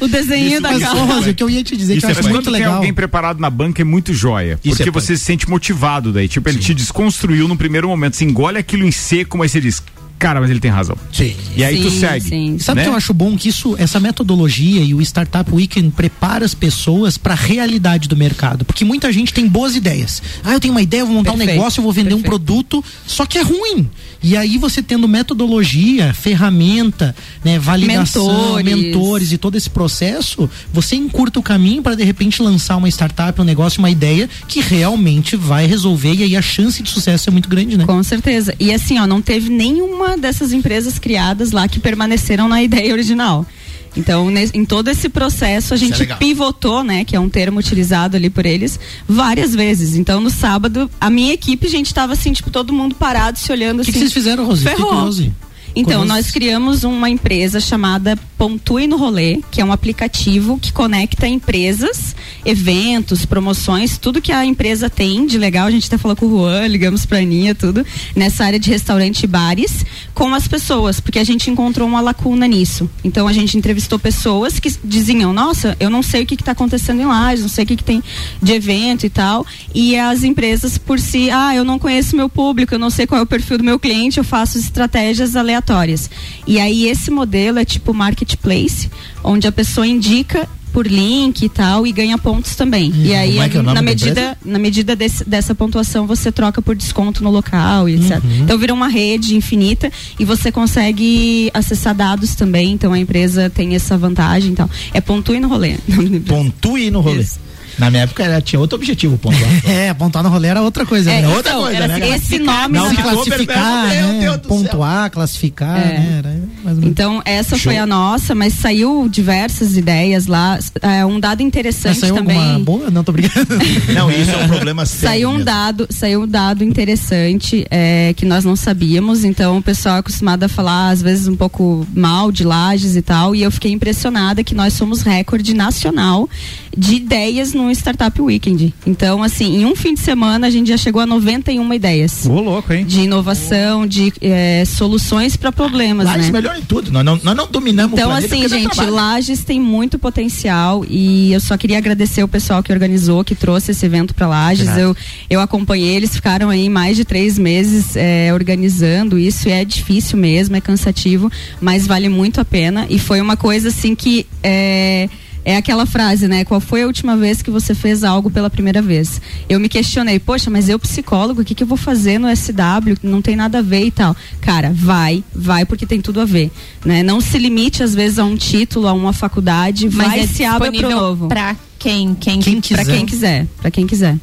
O desenho da Mas, capa. ô, Rose, o que eu ia te dizer Isso que eu é acho muito quando tem legal. alguém preparado na banca é muito joia. Isso porque é você se sente motivado daí. Tipo, ele te desconstruiu no primeiro momento. Você engole aquilo em seco, mas você diz, cara, mas ele tem razão. Sim. E aí tu Sim, segue. sim. Sabe o né? que eu acho bom? Que isso, essa metodologia e o Startup Weekend prepara as pessoas para a realidade do mercado. Porque muita gente tem boas ideias. Ah, eu tenho uma ideia, eu vou montar um Perfeito, negócio, eu vou vender um perfeito. produto, só que é ruim. E aí você tendo metodologia, ferramenta, né, validação, Mentores. mentores. e todo esse processo, você encurta o caminho para de repente lançar uma startup, um negócio, uma ideia que realmente vai resolver e aí a chance de sucesso é muito grande, né? Com certeza. E assim, ó, não teve nenhuma dessas empresas criadas lá que permaneceram na *laughs* ideia original. Então, em todo esse processo, a é gente legal. pivotou, né, que é um termo utilizado ali por eles, várias vezes. Então, no sábado, a minha equipe, a gente tava assim, tipo, todo mundo parado, se olhando O que, assim. que vocês fizeram, Rose? Ferrou. curioso. Então, Curioso. nós criamos uma empresa chamada Pontue no Rolê, que é um aplicativo que conecta empresas, eventos, promoções, tudo que a empresa tem de legal. A gente até falou com o Juan, ligamos pra Aninha, tudo, nessa área de restaurante e bares, com as pessoas, porque a gente encontrou uma lacuna nisso. Então, a gente entrevistou pessoas que diziam: Nossa, eu não sei o que, que tá acontecendo em Lages, não sei o que, que tem de evento e tal. E as empresas, por si, ah, eu não conheço meu público, eu não sei qual é o perfil do meu cliente, eu faço estratégias aleatórias. E aí esse modelo é tipo marketplace, onde a pessoa indica por link e tal e ganha pontos também. e aí é é na da medida na medida desse- dessa pontuação você troca por desconto no local e etc. Uhum. Então vira uma rede infinita e você consegue acessar dados também. Então a empresa tem essa vantagem e tal. É pontue no rolê. *laughs* Pontue no rolê. Na minha época era, tinha outro objetivo, pontuar. *laughs* É, apontar no rolê era outra coisa, É, né? então, outra coisa, era né? assim, esse nome Não, não se classificar, Meu né? Deus do pontuar, classificar, É. né? Era. Então, essa Show. foi a nossa, mas saiu diversas ideias lá. É, um dado interessante Mas saiu também. alguma boa? Não, tô brincando. *laughs* Não, isso é um problema sério. Saiu um mesmo. dado, saiu um dado interessante é, que nós não sabíamos, então o pessoal é acostumado a falar às vezes um pouco mal de lajes e tal, e eu fiquei impressionada que nós somos recorde nacional de ideias no Startup Weekend. Então, assim, em um fim de semana a gente já chegou a 91 ideias. Ô, louco, hein? De inovação, de é, soluções para problemas, Lá né? isso melhora em tudo. Nós não, nós não dominamos Então, o planeta assim, gente. Lages tem muito potencial e eu só queria agradecer o pessoal que organizou, que trouxe esse evento para Lages. Eu, eu acompanhei, eles ficaram aí mais de três meses é, organizando isso. E é difícil mesmo, é cansativo, mas vale muito a pena. E foi uma coisa assim que. É, é aquela frase, né? Qual foi a última vez que você fez algo pela primeira vez? Eu me questionei, poxa, mas eu psicólogo, o que, que eu vou fazer no SW? Não tem nada a ver e tal. Cara, vai, vai porque tem tudo a ver, né? Não se limite às vezes a um título, a uma faculdade, Mas vai é se abra pro disponível novo. pra quem? Quem, Quem que- Pra quiser. quem quiser, pra quem quiser.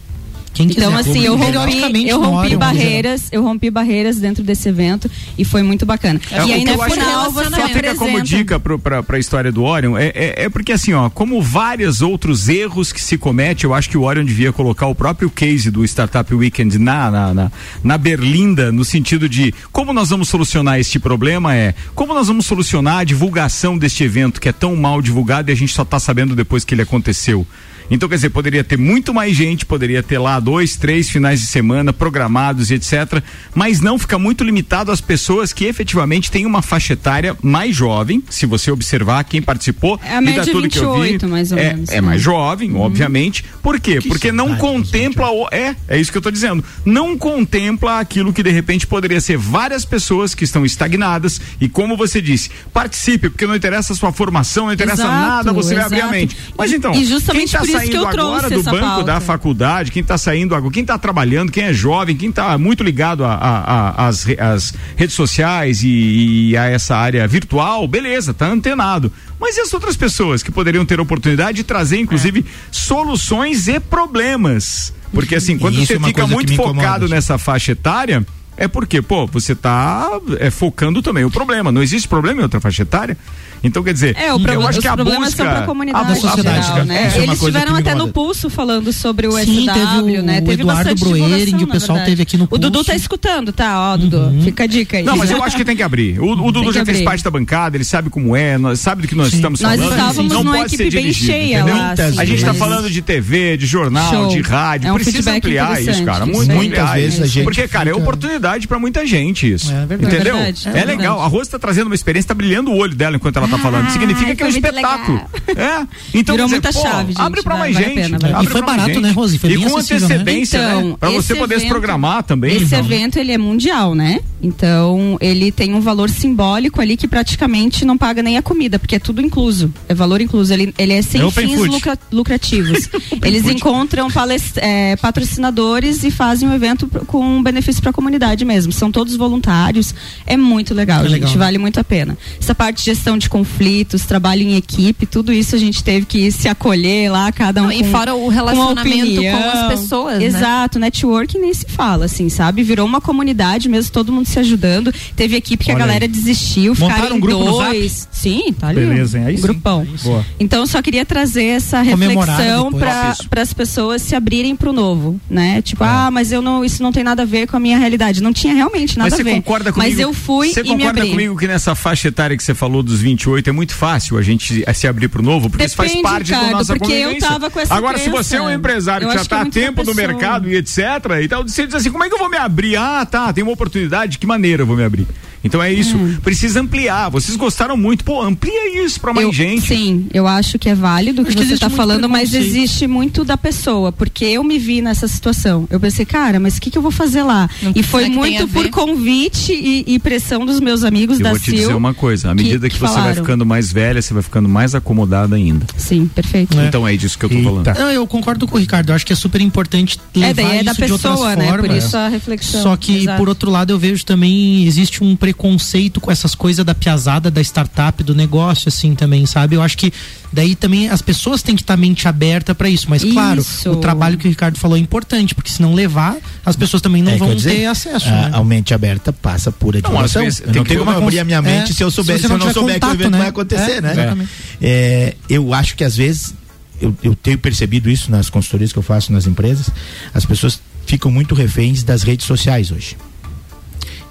Quem Então, quiser. assim, eu rompi, eu rompi barreiras, eu rompi barreiras dentro desse evento e foi muito bacana. É, e aí no final você só fica como dica pro, pra, pra história do Orion é, é, é porque assim, ó, como vários outros erros que se comete, eu acho que o Orion devia colocar o próprio case do Startup Weekend na, na, na, na berlinda, no sentido de como nós vamos solucionar este problema é como nós vamos solucionar a divulgação deste evento que é tão mal divulgado e a gente só tá sabendo depois que ele aconteceu. Então, quer dizer, poderia ter muito mais gente, poderia ter lá dois, três finais de semana programados e etc. Mas não fica muito limitado às pessoas que efetivamente têm uma faixa etária mais jovem. Se você observar quem participou É a e média da tudo que eu vi, 28, mais ou é, menos, é né? mais jovem, obviamente. Por quê? Porque não contempla o, é, é isso que eu tô dizendo. Não contempla aquilo que de repente poderia ser várias pessoas que estão estagnadas e como você disse, participe, porque não interessa a sua formação, não interessa Exato, nada, você vai abrir a exato. mente. Mas E- então, e justamente quem tá por isso saindo que eu agora do essa banco pauta. da faculdade, quem tá saindo agora, quem tá trabalhando, quem é jovem, quem tá muito ligado a- a- a- às re- às redes sociais e, e a essa área virtual, beleza, tá antenado. Mas e as outras pessoas que poderiam ter a oportunidade de trazer, inclusive, soluções e problemas? Porque assim, quando você é fica muito focado nessa faixa etária, é porque, pô, você tá é, focando também o problema. Não existe problema em outra faixa etária. Então, quer dizer, É, o pro- eu acho os que a problemas busca... são pra a comunidade bu- a sociedade, geral, busca- né? é, Eles estiveram até no pulso falando sobre o Sim, SW, teve o- né? Teve Eduardo Broering, o pessoal teve aqui no O Dudu pulso. tá escutando, tá? Ó, Dudu, fica a dica aí. Não, mas eu acho que tem que abrir. O, o Dudu já que fez abrir. parte da bancada, ele sabe como é, nós, sabe do que nós estamos Nós falando. estávamos não numa equipe bem dirigido, cheia entendeu? lá, assim, a gente está mas- falando de TV, de jornal, Show. de rádio. É Precisa ampliar isso, cara. Muitas vezes a gente Porque, cara, é fica- oportunidade para muita gente isso. É verdade. Entendeu? É verdade, É, é legal. A Rose está trazendo uma experiência, está brilhando o olho dela enquanto ela está falando. Significa que é um espetáculo. É. Então, Virou dizer, muita pô, chave, gente. Abre para mais gente. pena, vale. E foi pra mais barato, gente. né, Rose? Foi E bem com né? antecedência, Então, né? Para você esse poder se evento- programar também. Esse Então, evento ele é mundial, né? Então ele tem um valor simbólico ali que praticamente não paga nem a comida, porque é tudo incluso, é valor incluso. Ele, ele é sem É fins food. lucra- lucrativos. *laughs* Eles encontram palest- é, patrocinadores e fazem um evento com um benefício para a comunidade mesmo. São todos voluntários. É muito legal, É gente. legal. Vale muito a pena. Essa parte de gestão de conflitos, trabalho em equipe, tudo isso a gente teve que se acolher lá, cada um. Não, e com- fora o com relacionamento opinião. com as pessoas, né? Exato, networking nem se fala, assim, sabe? Virou uma comunidade mesmo, todo mundo se ajudando. Teve equipe que Olha a galera aí. desistiu, Montaram ficaram um em grupo no dois. Sim, tá ali. Beleza, hein? Aí um sim. grupão. Boa. Então, eu só queria trazer essa reflexão para as pessoas se abrirem pro novo, né? Tipo, ah, mas eu não, isso não tem nada a ver com a minha realidade. Não tinha realmente nada Mas a você ver. concorda comigo? Mas eu fui Você e concorda comigo que nessa faixa etária que você falou dos 28 é muito fácil a gente se abrir pro novo, porque isso faz Depende, parte da Ricardo, nossa porque eu tava com essa Agora, se crença. você é um empresário Eu que já está é há da tempo no mercado e etc, então você diz assim, como é que eu vou me abrir? Ah, tá, tem uma oportunidade, de que maneira eu vou me abrir? Então é isso, precisa ampliar. Vocês gostaram muito, pô, amplia isso pra mais Eu- gente. Sim, eu acho que é válido o que que você está falando, mas existe muito da pessoa, porque eu me vi nessa situação. Eu pensei, cara, mas o que, que eu vou fazer lá? Não, e foi que muito por convite e, e pressão dos meus amigos Eu da vou te CIL. dizer uma coisa, à que- medida que, que você vai falaram. ficando mais velha, você vai ficando mais acomodada ainda. Sim, perfeito. Então é disso que eu tô falando. Não, eu concordo com o Ricardo. Eu acho que é super importante levar É, daí é da isso de outras pessoa, né? Por formas. isso a reflexão. Só que, Exato. por outro lado, eu vejo também existe um preconceito com essas coisas da piazada, da startup, do negócio, assim, também, sabe? Eu acho que daí também as pessoas têm que estar mente aberta para isso. Mas, claro, Isso. o trabalho que o Ricardo falou é importante, porque se não levar, as pessoas também não É, vão dizer, ter acesso. a, né? a mente aberta passa por admiração. vezes eu tem não como uma abrir a minha mente é, se eu se souber, você se, eu não não souber que o contato, evento né? vai acontecer, É, né? exatamente. É, eu acho que às vezes eu, eu tenho percebido isso nas consultorias que eu faço nas empresas, as pessoas ficam muito reféns das redes sociais hoje.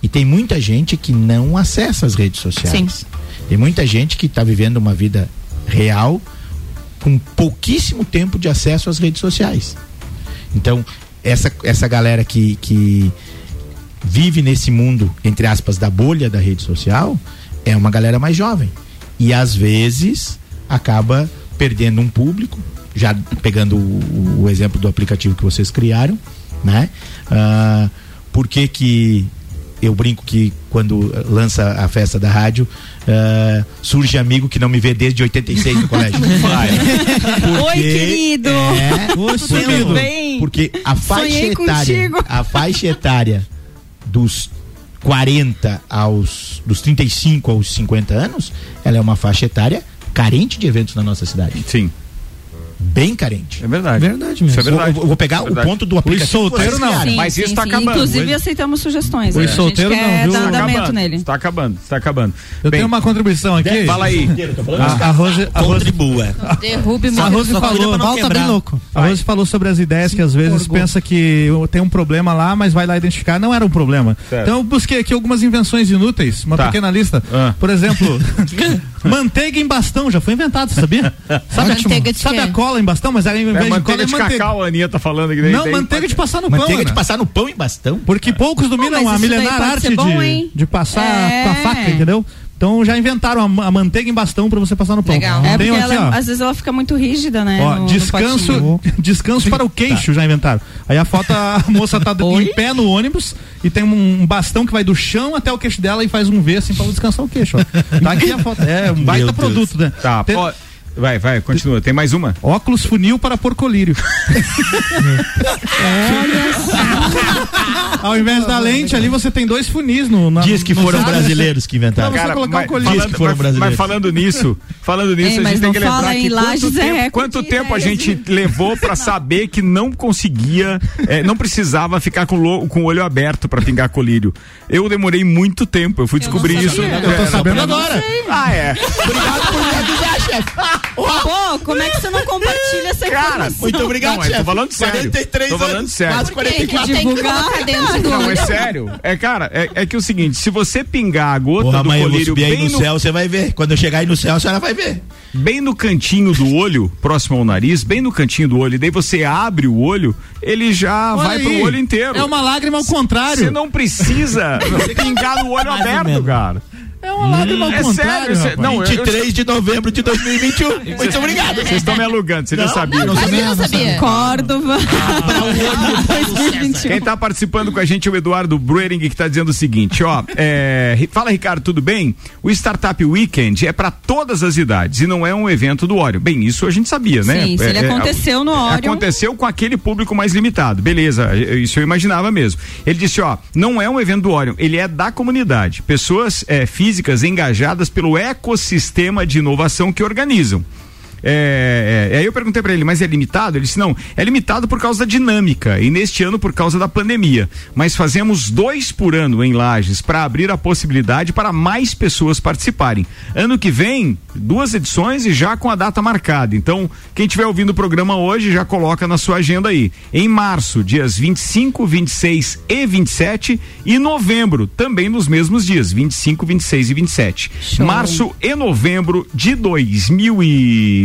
E tem muita gente que não acessa as redes sociais. Tem muita gente que está vivendo uma vida real com pouquíssimo tempo de acesso às redes sociais. Então, essa, essa galera que, que vive nesse mundo, entre aspas, da bolha da rede social, é uma galera mais jovem. E às vezes acaba perdendo um público, já pegando o, o exemplo do aplicativo que vocês criaram, né? Ah, por que que eu brinco que quando lança a festa da rádio, ah, surge amigo que não me vê desde 86 no *laughs* colégio. Oi, querido! É, Tudo porque, bem? porque a faixa Sonhei etária, contigo. a faixa etária dos 40 aos dos 35 aos 50 anos, ela é uma faixa etária carente de eventos na nossa cidade. Sim. Bem carente. É verdade. Verdade mesmo. Isso é verdade. Vou, vou pegar É o ponto do aplicativo. solteiro, que vocês não. Sim, Mas sim, isso tá sim. acabando. Inclusive aceitamos sugestões. Os né? solteiros não, viu? Tá andamento acabando, nele. Tá acabando, tá acabando. Eu Bem, tenho uma contribuição aqui. Fala aí. A, a Rose, a Rose, Contribua. Derrube a. Rose falou. quebrar. bem louco. A Rose falou sobre as ideias que às vezes pensa que tem um problema lá, mas vai lá identificar. Não era um problema. Certo. Então eu busquei aqui algumas invenções inúteis, uma Tá. pequena lista. Ah. Por exemplo, *laughs* Manteiga em bastão, já foi inventado, você sabia? *laughs* Sabe, Manteiga de sabe a cola em bastão, mas aí invés É de manteiga cola é de manteiga. cacau, a Aninha tá falando que daí- Não, daí manteiga pode- de passar no pão. Manteiga de passar no pão em bastão? Porque poucos dominam mas a milenar arte bom, de, de passar É. com a faca, entendeu? Então já inventaram a, a manteiga em bastão pra você passar no pão. Legal. É porque aqui, ela, ó. às vezes ela fica muito rígida, né? Ó, no- no descanso, potinho. *laughs* descanso para o queixo já inventaram. Aí a foto, a *laughs* moça tá em pé no ônibus e tem um bastão que vai do chão até o queixo dela e faz um V assim pra descansar o queixo. Ó. Tá aqui a foto. É um baita Meu Deus. produto, né? Tá, Tem- ó, vai, vai, continua. Tem mais uma? Óculos funil para pôr colírio. Ao invés da lente ali, você tem dois funis no. Na, Diz que no foram brasileiros que inventaram. Você colocar um colírio. Diz que foram mas, brasileiros. mas falando nisso, falando nisso, Ei, a mas gente tem não que lembrar em que quanto é tempo, quanto tempo a gente levou pra saber que não conseguia, eh, não precisava ficar com, lo- com o olho aberto pra pingar colírio. Eu demorei muito tempo, eu fui descobrir não isso. Eu tô É, sabendo não- agora. Ah, é. Obrigado por me avisar, chefe. Pô, como é que você não compartilha essa Cara, informação? Muito obrigado, Não, eu tô chefe. falando sério. 43 Tô falando anos, sério. Quase Tem que 44. divulgar dentro do Não, é sério. É, cara, é, é que o seguinte, se você pingar a gota Porra, do mãe, eu colírio subir aí bem no no, céu, você vai ver. Quando eu chegar aí no céu, a senhora vai ver. bem no cantinho do olho, próximo ao nariz, bem no cantinho do olho, e daí você abre o olho, ele já Olha vai aí. pro olho inteiro. É uma lágrima ao contrário. Você não precisa *laughs* pingar no olho aberto, cara. É uma lágrima ao É contrário. sério, rapaz. não, eu- 23 de novembro de 2021. Muito obrigado. Vocês estão me alugando, vocês já sabiam. não Mas eu não sabia. Córdova. *laughs* Quem tá participando com a gente é o Eduardo Bruering, que tá dizendo o seguinte, ó, é, fala Ricardo, tudo bem? O Startup Weekend é para todas as idades e não é um evento do Orion. Bem, isso a gente sabia, né? Sim, É, ele é, aconteceu no é, Orion. Aconteceu com aquele público mais limitado, beleza, é, isso eu imaginava mesmo. Ele disse, ó, não é um evento do Orion, ele é da comunidade, pessoas é, físicas engajadas pelo ecossistema de inovação que organizam. É, é, aí eu perguntei pra ele, mas é limitado? Ele disse, não, é limitado por causa da dinâmica e neste ano por causa da pandemia. Mas fazemos dois por ano em Lages para abrir a possibilidade para mais pessoas participarem. Ano que vem, duas edições e já com a data marcada. Então, quem estiver ouvindo o programa hoje, já coloca na sua agenda aí. Em março, dias 25, 26 e 27 e novembro, também nos mesmos dias, 25, 26 e 27. Show. Março e novembro de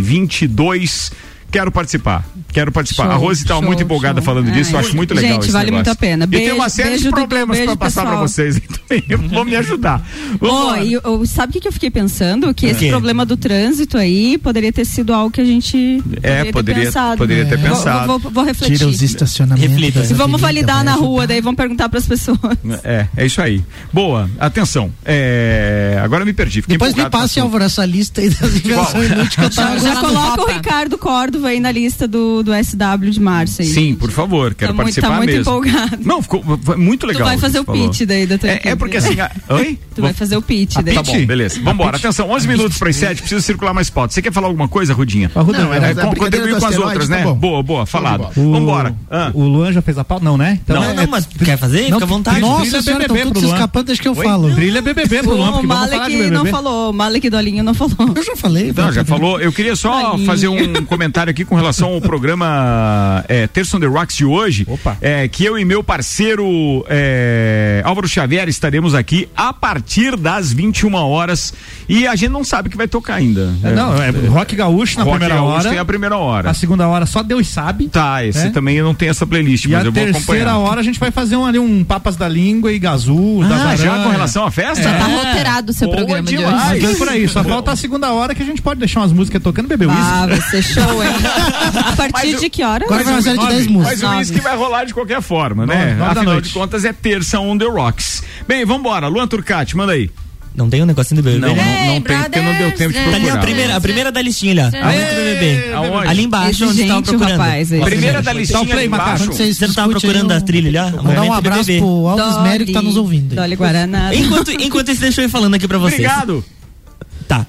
2022. Quero participar. Quero participar. Show, a Rose está show, muito empolgada show. falando disso, eu acho muito legal Gente, esse vale negócio. muito a pena. e tem Beijo- uma série beijo, de problemas beijo, para passar para vocês *laughs* também. Vão me ajudar. Vamos e eu- sabe o que, eu fiquei pensando? Que É. esse quê? problema do trânsito aí poderia ter sido algo que a gente É, poderia, poderia- ter pensado. poderia ter Vou- pensado. Vou, vou- vou refletir. Tira os estacionamentos. Reflita. E vamos validar na rua, daí vamos perguntar para as pessoas. É, é isso aí. Boa, atenção. É, agora me perdi. Fiquei Depois me passe. Álvaro, essa lista aí das invenções inúteis que eu tava Já coloca o. Ricardo Córdova aí na lista do, do SW de março aí. Sim, por favor, quero Tá muito- participar tá muito mesmo. empolgado. Não, ficou muito legal. Tu vai fazer o falou. pitch daí da tua É, é equipe. porque assim. a- Oi? Tu vai fazer o pitch daí. Tá bom, beleza. Vambora. Atenção, 11 minutos para as 7, precisa circular mais pauta. Você quer falar alguma coisa, Rudinha? Não, era É, brincadeira contribuir com as outras, tá né? bom. Boa, boa, falado. O- Vambora. Ah. O Luan já fez a pauta? Não, né? Então Não, é- Não, mas quer fazer? Não, Fica à vontade. Nossa senhora, estão todos Luan. escapando, deixa que eu falo. Trilha BBB pro Luan, O porque vamos falar de Malek BBB. não falou, o Malek do Alinho não falou. Eu já falei. Não, já falou. Eu queria só fazer um comentário aqui com relação ao programa é, Terça on the Rocks de hoje. Opa. É, que eu e meu parceiro é, Álvaro Xavier estaremos aqui a partir das 21 horas. E a gente não sabe o que vai tocar ainda. É, Não, é Rock Gaúcho na Rock primeira Gaúcho hora. tem a primeira hora. A segunda hora só Deus sabe. Tá, esse É? também eu não tenho essa playlist, E mas a eu vou terceira acompanhar. hora a gente vai fazer um, ali um Papas da Língua e Gazul, da Ah, já com relação à festa? Já tá roteirado o seu Boa programa de demais. hoje. Mas é por aí, só falta a segunda hora que a gente pode deixar umas músicas tocando beber Ah, vai ser show, hein? A partir Mas de que hora? Agora vai uma série de nove, 10 Mas músicas. o Nove. uísque vai rolar de qualquer forma, né? Nove, nove da Afinal noite. de contas, é terça on the rocks. Bem, vambora. Luan Turcati, manda aí. Não tem um negocinho do BBB? Não, né? não, não tem, porque não deu tempo de Tá ali procurar. a primeira, a primeira da listinha ali, ó. A música do BBB. Aonde? Ali embaixo, onde você tava Exigente o procurando. rapaz aí. Primeira da listinha Então, play, ali embaixo. Você não tava discutem procurando aí, a trilha ali, ó? Vou dar um abraço pro Alves Mério que tá nos ouvindo. Dolly Guaraná. Enquanto, enquanto isso, deixa eu ir falando aqui pra vocês. Obrigado. Tá.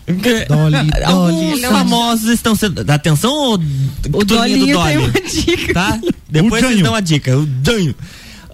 Dolly, Alguns Dolly. famosos estão sendo. Atenção ou O turminha do Dolinho tem Dolly? uma dica. Tá? Depois vocês Janho. dão a dica. O Janho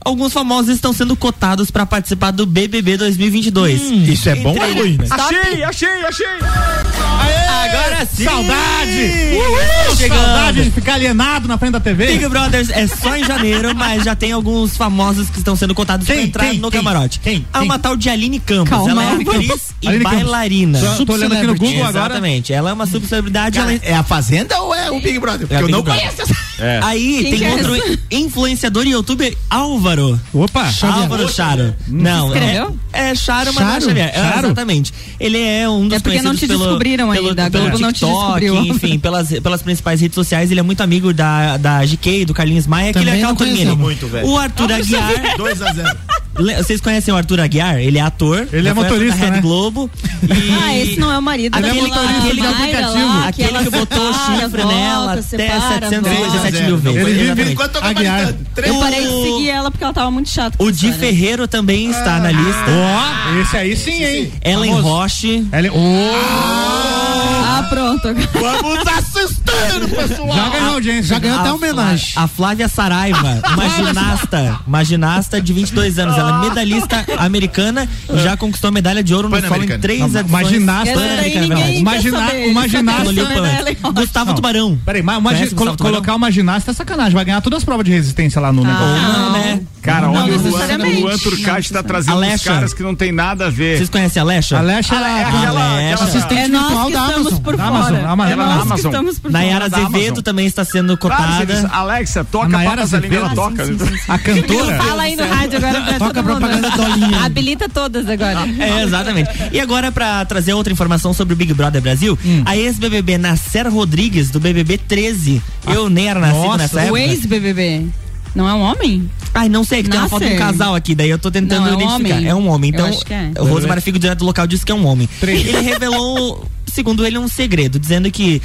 alguns famosos estão sendo cotados para participar do BBB 2022. Hum, isso é bom ou é ruim, né? Achei, achei, achei! Aê, Agora sim! Saudade! Uhul, saudade de ficar alienado na frente da TV. Big Brothers é só em janeiro, *laughs* mas já tem alguns famosos que estão sendo cotados para entrar quem, no quem, camarote. Quem, Há uma tal de Aline Campos. Calma. Ela é atriz e Aline bailarina. Só, tô olhando aqui no Google agora. Exatamente. Ela é uma subcelebridade. Cara, ela... É a Fazenda ou é o é. Big Brother? É Porque é eu não Brother. conheço essa. É. Aí tem outro influenciador e youtuber, Alva Álvaro. Opa, Xavier. Álvaro Charo. Não, é, é Charo, mas é Charo? Xavier. É, exatamente. Ele é um dos principais. é porque não te descobriram pelo, ainda, pelo, pelo TikTok, não te descobriu. enfim, pelas, pelas principais redes sociais, ele é muito amigo da, da GK, do Carlinhos Maia, Também que ele é aquela turminha. O Arthur Aguiar. 2 a 0 vocês conhecem o Arthur Aguiar? Ele é ator. Ele é motorista. Da Rede né? Globo. E... *laughs* Ah, esse não é o marido Ele é motorista aplicativo. Lá, aquele que botou o chifre nela até 757 mil vezes. Ele vive enquanto Aguiar. Eu parei de seguir ela porque ela tava muito chata. O Di Ferreiro também está ah, na lista. Ó, esse aí sim, hein? Ellen Roche. Ellen. Oh! pronto. Vamos *laughs* assistir, pessoal. Já ganhou audiência, já ganhou até homenagem. A Flávia Saraiva, *laughs* uma ginasta, uma ginasta de 22 anos, ela é ah. medalhista americana e já conquistou a medalha de ouro no solo em três anos Uma ginasta, uma ginasta, uma ginasta, Gustavo Tubarão. Peraí, colocar uma ginasta é sacanagem, vai ganhar todas as provas de resistência lá no negócio. Né? Cara, olha o Luan, o Luan Turcati tá trazendo uns caras que não tem nada a ver. Vocês conhecem a Alexa? Alexa é aquela assistente virtual da é na Amazon, Amazon. Na Amazon. Nayara Azevedo também está sendo cotada. Alexa, toca a Patas da ela toca. Sim, né? sim, sim. A cantora. Fala aí no rádio agora pra Toca propaganda dolinha. Habilita todas agora. É, exatamente. E agora pra trazer outra informação sobre o Big Brother Brasil, hum. a ex-BBB Nasser Rodrigues, do BBB 13. Ah. Eu nem era nascido Nossa, nessa época. o ex-BBB. Não é um homem? Ai, não sei, é que tem uma foto de um casal aqui, daí eu tô tentando não, é um identificar. Homem. É um homem. Então, eu acho que é. o Rosemar Figo direto do local disse que é um homem. Ele revelou segundo ele, um segredo, dizendo que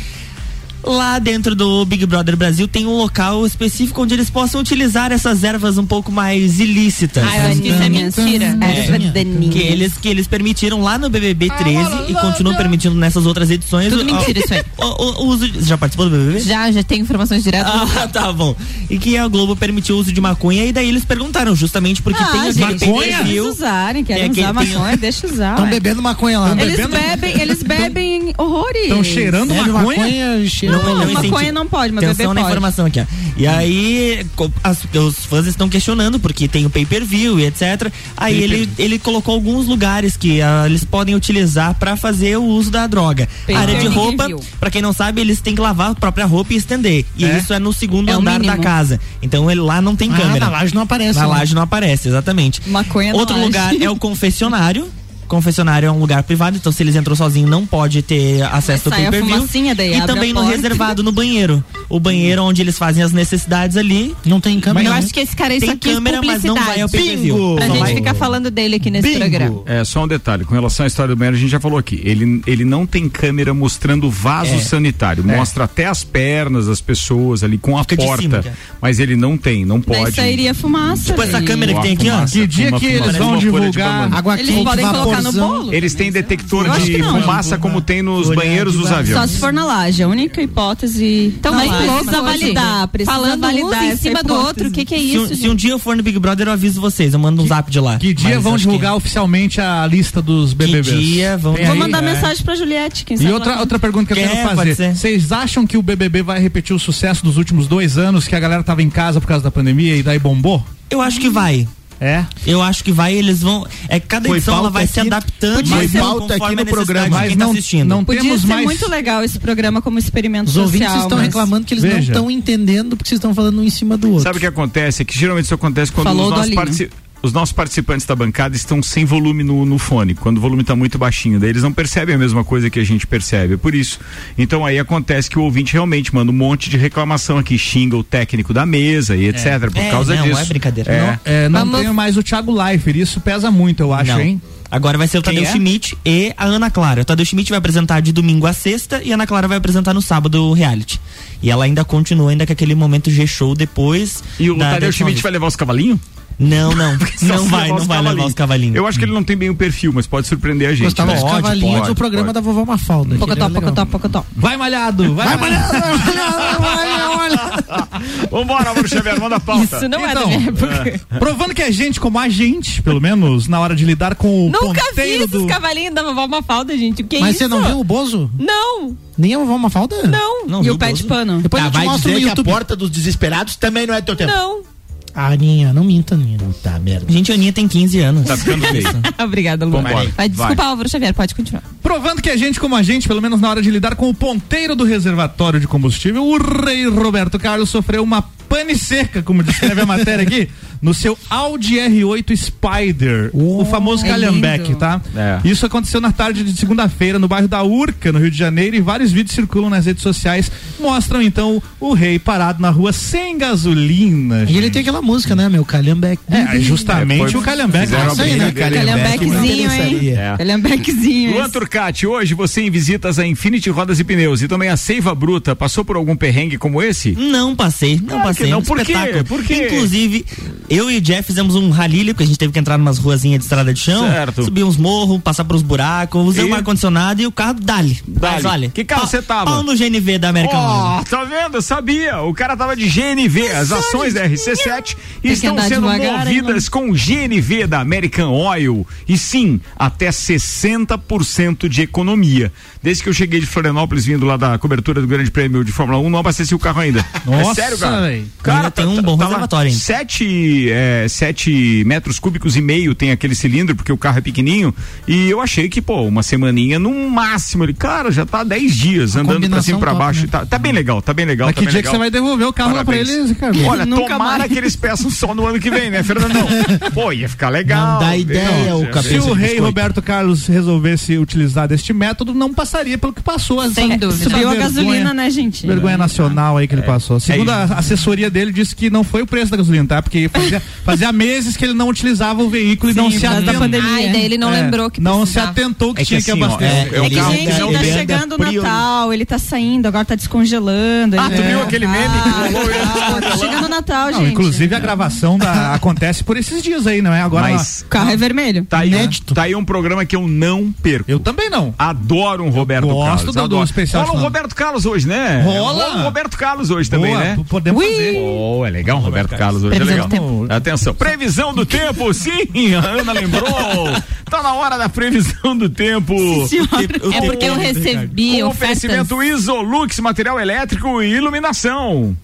lá dentro do Big Brother Brasil tem um local específico onde eles possam utilizar essas ervas um pouco mais ilícitas. Ah, eu acho que isso é mentira. É, é. que eles que eles permitiram lá no BBB 13 ah, e continuam permitindo nessas outras edições. Tudo mentira isso aí. *laughs* O, o, uso, já participou do BBB? Já, já tem informações diretas. Ah, *laughs* tá bom. E que a Globo permitiu o uso de maconha e daí eles perguntaram justamente porque ah, tem gente, maconha? Eles usarem, querem é, usar maconha, tem... deixa usar. Estão bebendo maconha lá. Eles bebendo... bebem, eles *laughs* bebem horrores. Estão cheirando maconha? maconha cheirando não, não, não maconha não pode, mas Atenção bebê pode. na informação aqui, ó. E hum. aí, as, os fãs estão questionando, porque tem o pay-per-view e etc. Aí ele, ele colocou alguns lugares que uh, eles podem utilizar para fazer o uso da droga. A área de roupa, para quem não sabe, eles têm que lavar a própria roupa e estender. E é? isso é no segundo é andar da casa. Então ele lá não tem ah, câmera. Na laje não aparece. Na né? laje não aparece, exatamente. Maconha Outro lugar é o *laughs* confessionário confessionário é um lugar privado, então se eles entram sozinhos não pode ter acesso ao pay E também no reservado no banheiro. O banheiro onde eles fazem as necessidades ali. Não tem câmera. Mas eu acho que esse cara tem aqui é câmera, mas não vai ao pay-per-view. A gente vai... ficar falando dele aqui nesse Bingo. programa. É, só um detalhe, com relação à história do banheiro, a gente já falou aqui. Ele, ele não tem câmera mostrando vaso é. sanitário. É. Mostra até as pernas das pessoas ali com a Fica porta. Cima, mas ele não tem, não pode. Daí sairia fumaça. Tipo essa né? câmera que tem aqui, ó. Que dia que eles vão divulgar água quente, vapor no bolo? Eles têm detector de fumaça como tem nos banheiros dos aviões. Só se for na laje, a única hipótese. Então, mas precisa validar, precisa Falando validar em cima do outro, o que, é isso? Se, um dia eu for no Big Brother, eu aviso vocês, eu mando um zap de lá. Que dia vão divulgar oficialmente a lista dos BBBs? Que dia vão... Vou mandar é. mensagem pra Juliette, quem sabe. E outra, outra pergunta que, eu quero fazer. Vocês acham que o BBB vai repetir o sucesso dos últimos dois anos, que a galera tava em casa por causa da pandemia e daí bombou? Eu acho que vai. É. Eu acho que vai, eles vão. É que cada foi edição ela vai aqui, se adaptando. Foi pauta aqui no programa, mas tá não, tá assistindo. não Podia temos ser mais... muito legal esse programa como experimento Os social. Os ouvintes estão mas... reclamando que eles Veja. não estão entendendo porque vocês estão falando um em cima do outro. Sabe o que acontece? É que geralmente isso acontece quando Falou os nossos participantes os nossos participantes da bancada estão sem volume no, no fone, quando o volume está muito baixinho, daí eles não percebem a mesma coisa que a gente percebe, é por isso. Então aí acontece que o ouvinte realmente manda um monte de reclamação aqui, xinga o técnico da mesa e etc, é. por é, causa não, é disso. Não, é brincadeira. Não, é, não Mas, tenho mais o Thiago Leifert, isso pesa muito, eu acho, não. hein? Agora vai ser o Quem Tadeu é? Schmidt e a Ana Clara. O Tadeu Schmidt vai apresentar de domingo a sexta e a Ana Clara vai apresentar no sábado o reality. E ela ainda continua ainda com aquele momento G-Show depois. E o Tadeu Schmidt vai levar os cavalinhos? Não, não. *laughs* não vai, não vai levar os cavalinhos. Eu acho que ele não tem bem o perfil, mas pode surpreender a gente. Gostava né? dos cavalinhos pode, programa pode. da vovó é Mafalda. Pocotó, pocotó, pocotó. Vai malhado, vai, vai malhado. vai malhado, *laughs* Vambora, Mauro Xavier, manda a pauta. Isso não então, é da então, época. É. *laughs* Provando que a gente, como a gente, pelo menos, na hora de lidar com o Nunca vi esses do... cavalinhos da vovó Mafalda, gente. O que é mas isso? Mas você não viu o Bozo? Não. Nem a vovó Mafalda? Não. não e o pé de pano? Depois ah, eu te mostro no YouTube. a porta dos desesperados também não é teu tempo. Não. Ah, Aninha, não minta, Aninha. Puta merda. Gente, a Aninha tem 15 anos. Tá ficando feio. *laughs* Obrigada, Lu. Vambora. Vai, desculpa, Álvaro Xavier, pode continuar. Provando que a gente, como a gente, pelo menos na hora de lidar com o ponteiro do reservatório de combustível, o rei Roberto Carlos sofreu uma pane seca, como descreve a matéria aqui, *laughs* no seu Audi R8 Spider, o famoso é tá? É. Isso aconteceu na tarde de segunda-feira no bairro da Urca, no Rio de Janeiro, e vários vídeos circulam nas redes sociais, mostram então o rei parado na rua sem gasolina. E ele tem aquela música, né, meu? Calhambeck. É, justamente É, foi- o calhambeque. fizeram Isso aí, né? Calhambequezinho, hein? É. Calhambequezinho. Luan. Turcati, hoje você em visitas a Infinity Rodas e Pneus e também a Seiva Bruta, passou por algum perrengue como esse? Não passei, não Claro passei. que não. um Por quê? espetáculo. Por quê? Inclusive, eu e o Jeff fizemos um ralílio, porque a gente teve que entrar numas ruazinhas de estrada de chão, Certo. subir uns morros, passar pelos buracos, usei E? um ar-condicionado e o carro dali. Dali. Mas olha. Que carro você tava? Pau no GNV da American Ó, Oil. tá vendo? Eu sabia. O cara tava de GNV. As ações da RC7 que estão sendo devagar, hein, movidas com GNV da American Oil. E sim, até 60% de economia. Desde que eu cheguei de Florianópolis, vindo lá da cobertura do Grande Prêmio de Fórmula 1, não abasteci o carro ainda. é Nossa, sério, cara. véi. Cara, Ainda tem um bom reservatório ainda. 7 é, sete metros cúbicos e meio tem aquele cilindro, porque o carro é pequenininho. E eu achei que, pô, uma semaninha no máximo. Ele, cara, já tá 10 dias andando pra cima e pra top, baixo. né? Tá, tá bem legal, tá bem legal. Mas tá que bem dia que legal. você vai devolver o carro lá pra Parabéns. eles, Ricardo? Olha, Nunca tomara mais. que eles peçam só no ano que vem, né, Fernandão? *laughs* Pô, ia ficar legal. Não dá ideia, Não, o cabeça Se o rei biscoito. Roberto Carlos resolvesse utilizar deste método, não passaria pelo que passou. essa Sem dúvida. Subiu a vergonha- gasolina, né, gente? Vergonha nacional aí que ele passou. Segundo isso. a assessoria dele, disse que não foi o preço da gasolina, tá? Porque fazia, fazia meses que ele não utilizava o veículo e não Sim, se atentou. Ai, daí ele não É, lembrou que Não se precisava. atentou que É que tinha que assim, ó, abastecer. é- é o É que, gente, que não tá chegando o Natal, ele tá saindo, agora tá descongelando. Ah, tu viu aquele meme que Ah, rolou ah, tá descongelando? chegando o Natal, gente. inclusive a gravação da, acontece por esses dias aí, não é? Agora Mas O carro é vermelho. tá aí, um, tá aí um programa que eu não perco. eu também não. Adoro um Roberto gosto Carlos. do- do adoro. especial Rola um final. Roberto Carlos hoje, né? Rola. um Roberto Carlos hoje também, Boa, né? podemos fazer. Pô, é legal um Roberto Carlos hoje, Previsão é legal. Atenção, previsão do tempo, sim, a Ana lembrou. Tá na hora da previsão do tempo. É porque eu recebi ofertas. oferecimento Isolux, material elétrico e iluminação.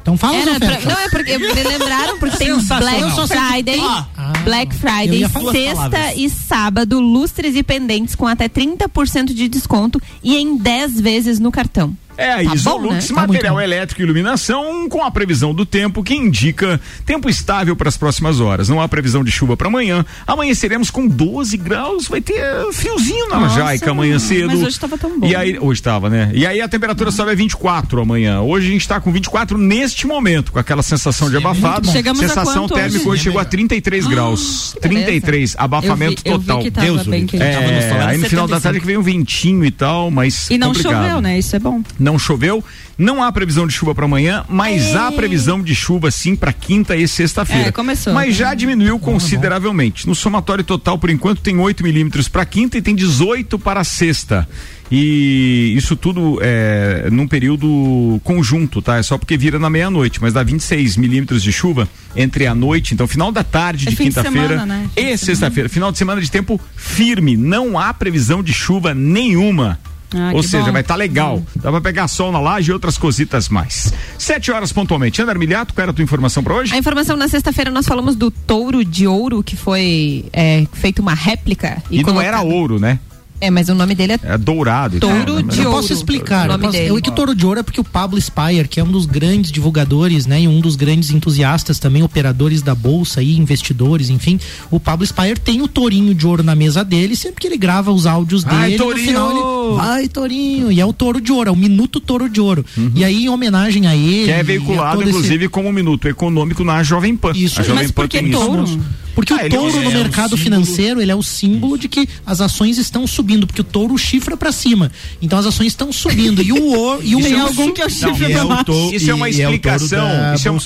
Então fala Era pra- não, é porque me lembraram porque tem. Black Friday, tem- Black Friday, sexta palavras. e sábado, lustres e pendentes com até 30% de desconto e em 10 vezes no cartão. É a Tá bom, Isolux, né? Tá muito material bom. elétrico e iluminação, com a previsão do tempo que indica tempo estável para as próximas horas. Não há previsão de chuva para amanhã. Amanheceremos com 12 graus, vai ter friozinho na Nossa, Jaica amanhã cedo. mas hoje tava tão bom. E aí, hoje estava, né? E aí a temperatura sobe a 24 amanhã. Hoje a gente está com 24 neste momento, com aquela sensação de abafado. Chegamos Sensação térmica hoje? hoje chegou a 33 graus. que beleza. 33, abafamento eu vi, total. Eu vi que Deus, bem É, aí no final da 75. tarde que veio um ventinho e tal, mas E não complicado. choveu, né? Isso é bom. Não choveu, não há previsão de chuva para amanhã, mas há previsão de chuva sim para quinta e sexta-feira. É, começou. Mas já diminuiu consideravelmente. No somatório total, por enquanto, tem 8 milímetros para quinta e tem 18 para sexta. E isso tudo é num período conjunto, tá? É só porque vira na meia-noite, mas dá 26 milímetros de chuva entre a noite, então final da tarde É de quinta-feira né? E sexta-feira. Final de semana de tempo firme. Não há previsão de chuva nenhuma. Ah, Ou seja, bom. vai estar legal. Dá pra pegar sol na laje e outras cositas mais. Sete horas pontualmente. Ana Armiliato, qual era a tua informação pra hoje? A informação na sexta-feira nós falamos do touro de ouro que foi é, feito uma réplica. E, não colocado- era ouro, né? É, mas o nome dele é É dourado. Touro? Mas de Eu ouro. posso explicar. o posso, dele. eu que touro de ouro é porque o Pablo Spire, que é um dos grandes divulgadores, né, e um dos grandes entusiastas também, operadores da bolsa e investidores, enfim, o Pablo Spire tem o tourinho de ouro na mesa dele, sempre que ele grava os áudios Ai, dele, no tourinho! final ele vai tourinho, e é o touro de ouro, é o minuto touro de ouro. E aí em homenagem a ele, Uhum. Que é veiculado, todo esse- inclusive, como um minuto econômico na Jovem Pan. Isso. A Jovem Mas Pan por que tem isso. Touro? Porque Ah, o ele é um- touro no é um mercado financeiro, ele é o símbolo de que as ações estão subindo, porque o touro chifra pra cima. Então as ações estão subindo. E o *laughs* ouro, e o Tem urso- algum que é o chifre pra baixo. Isso é uma explicação. isso é uma,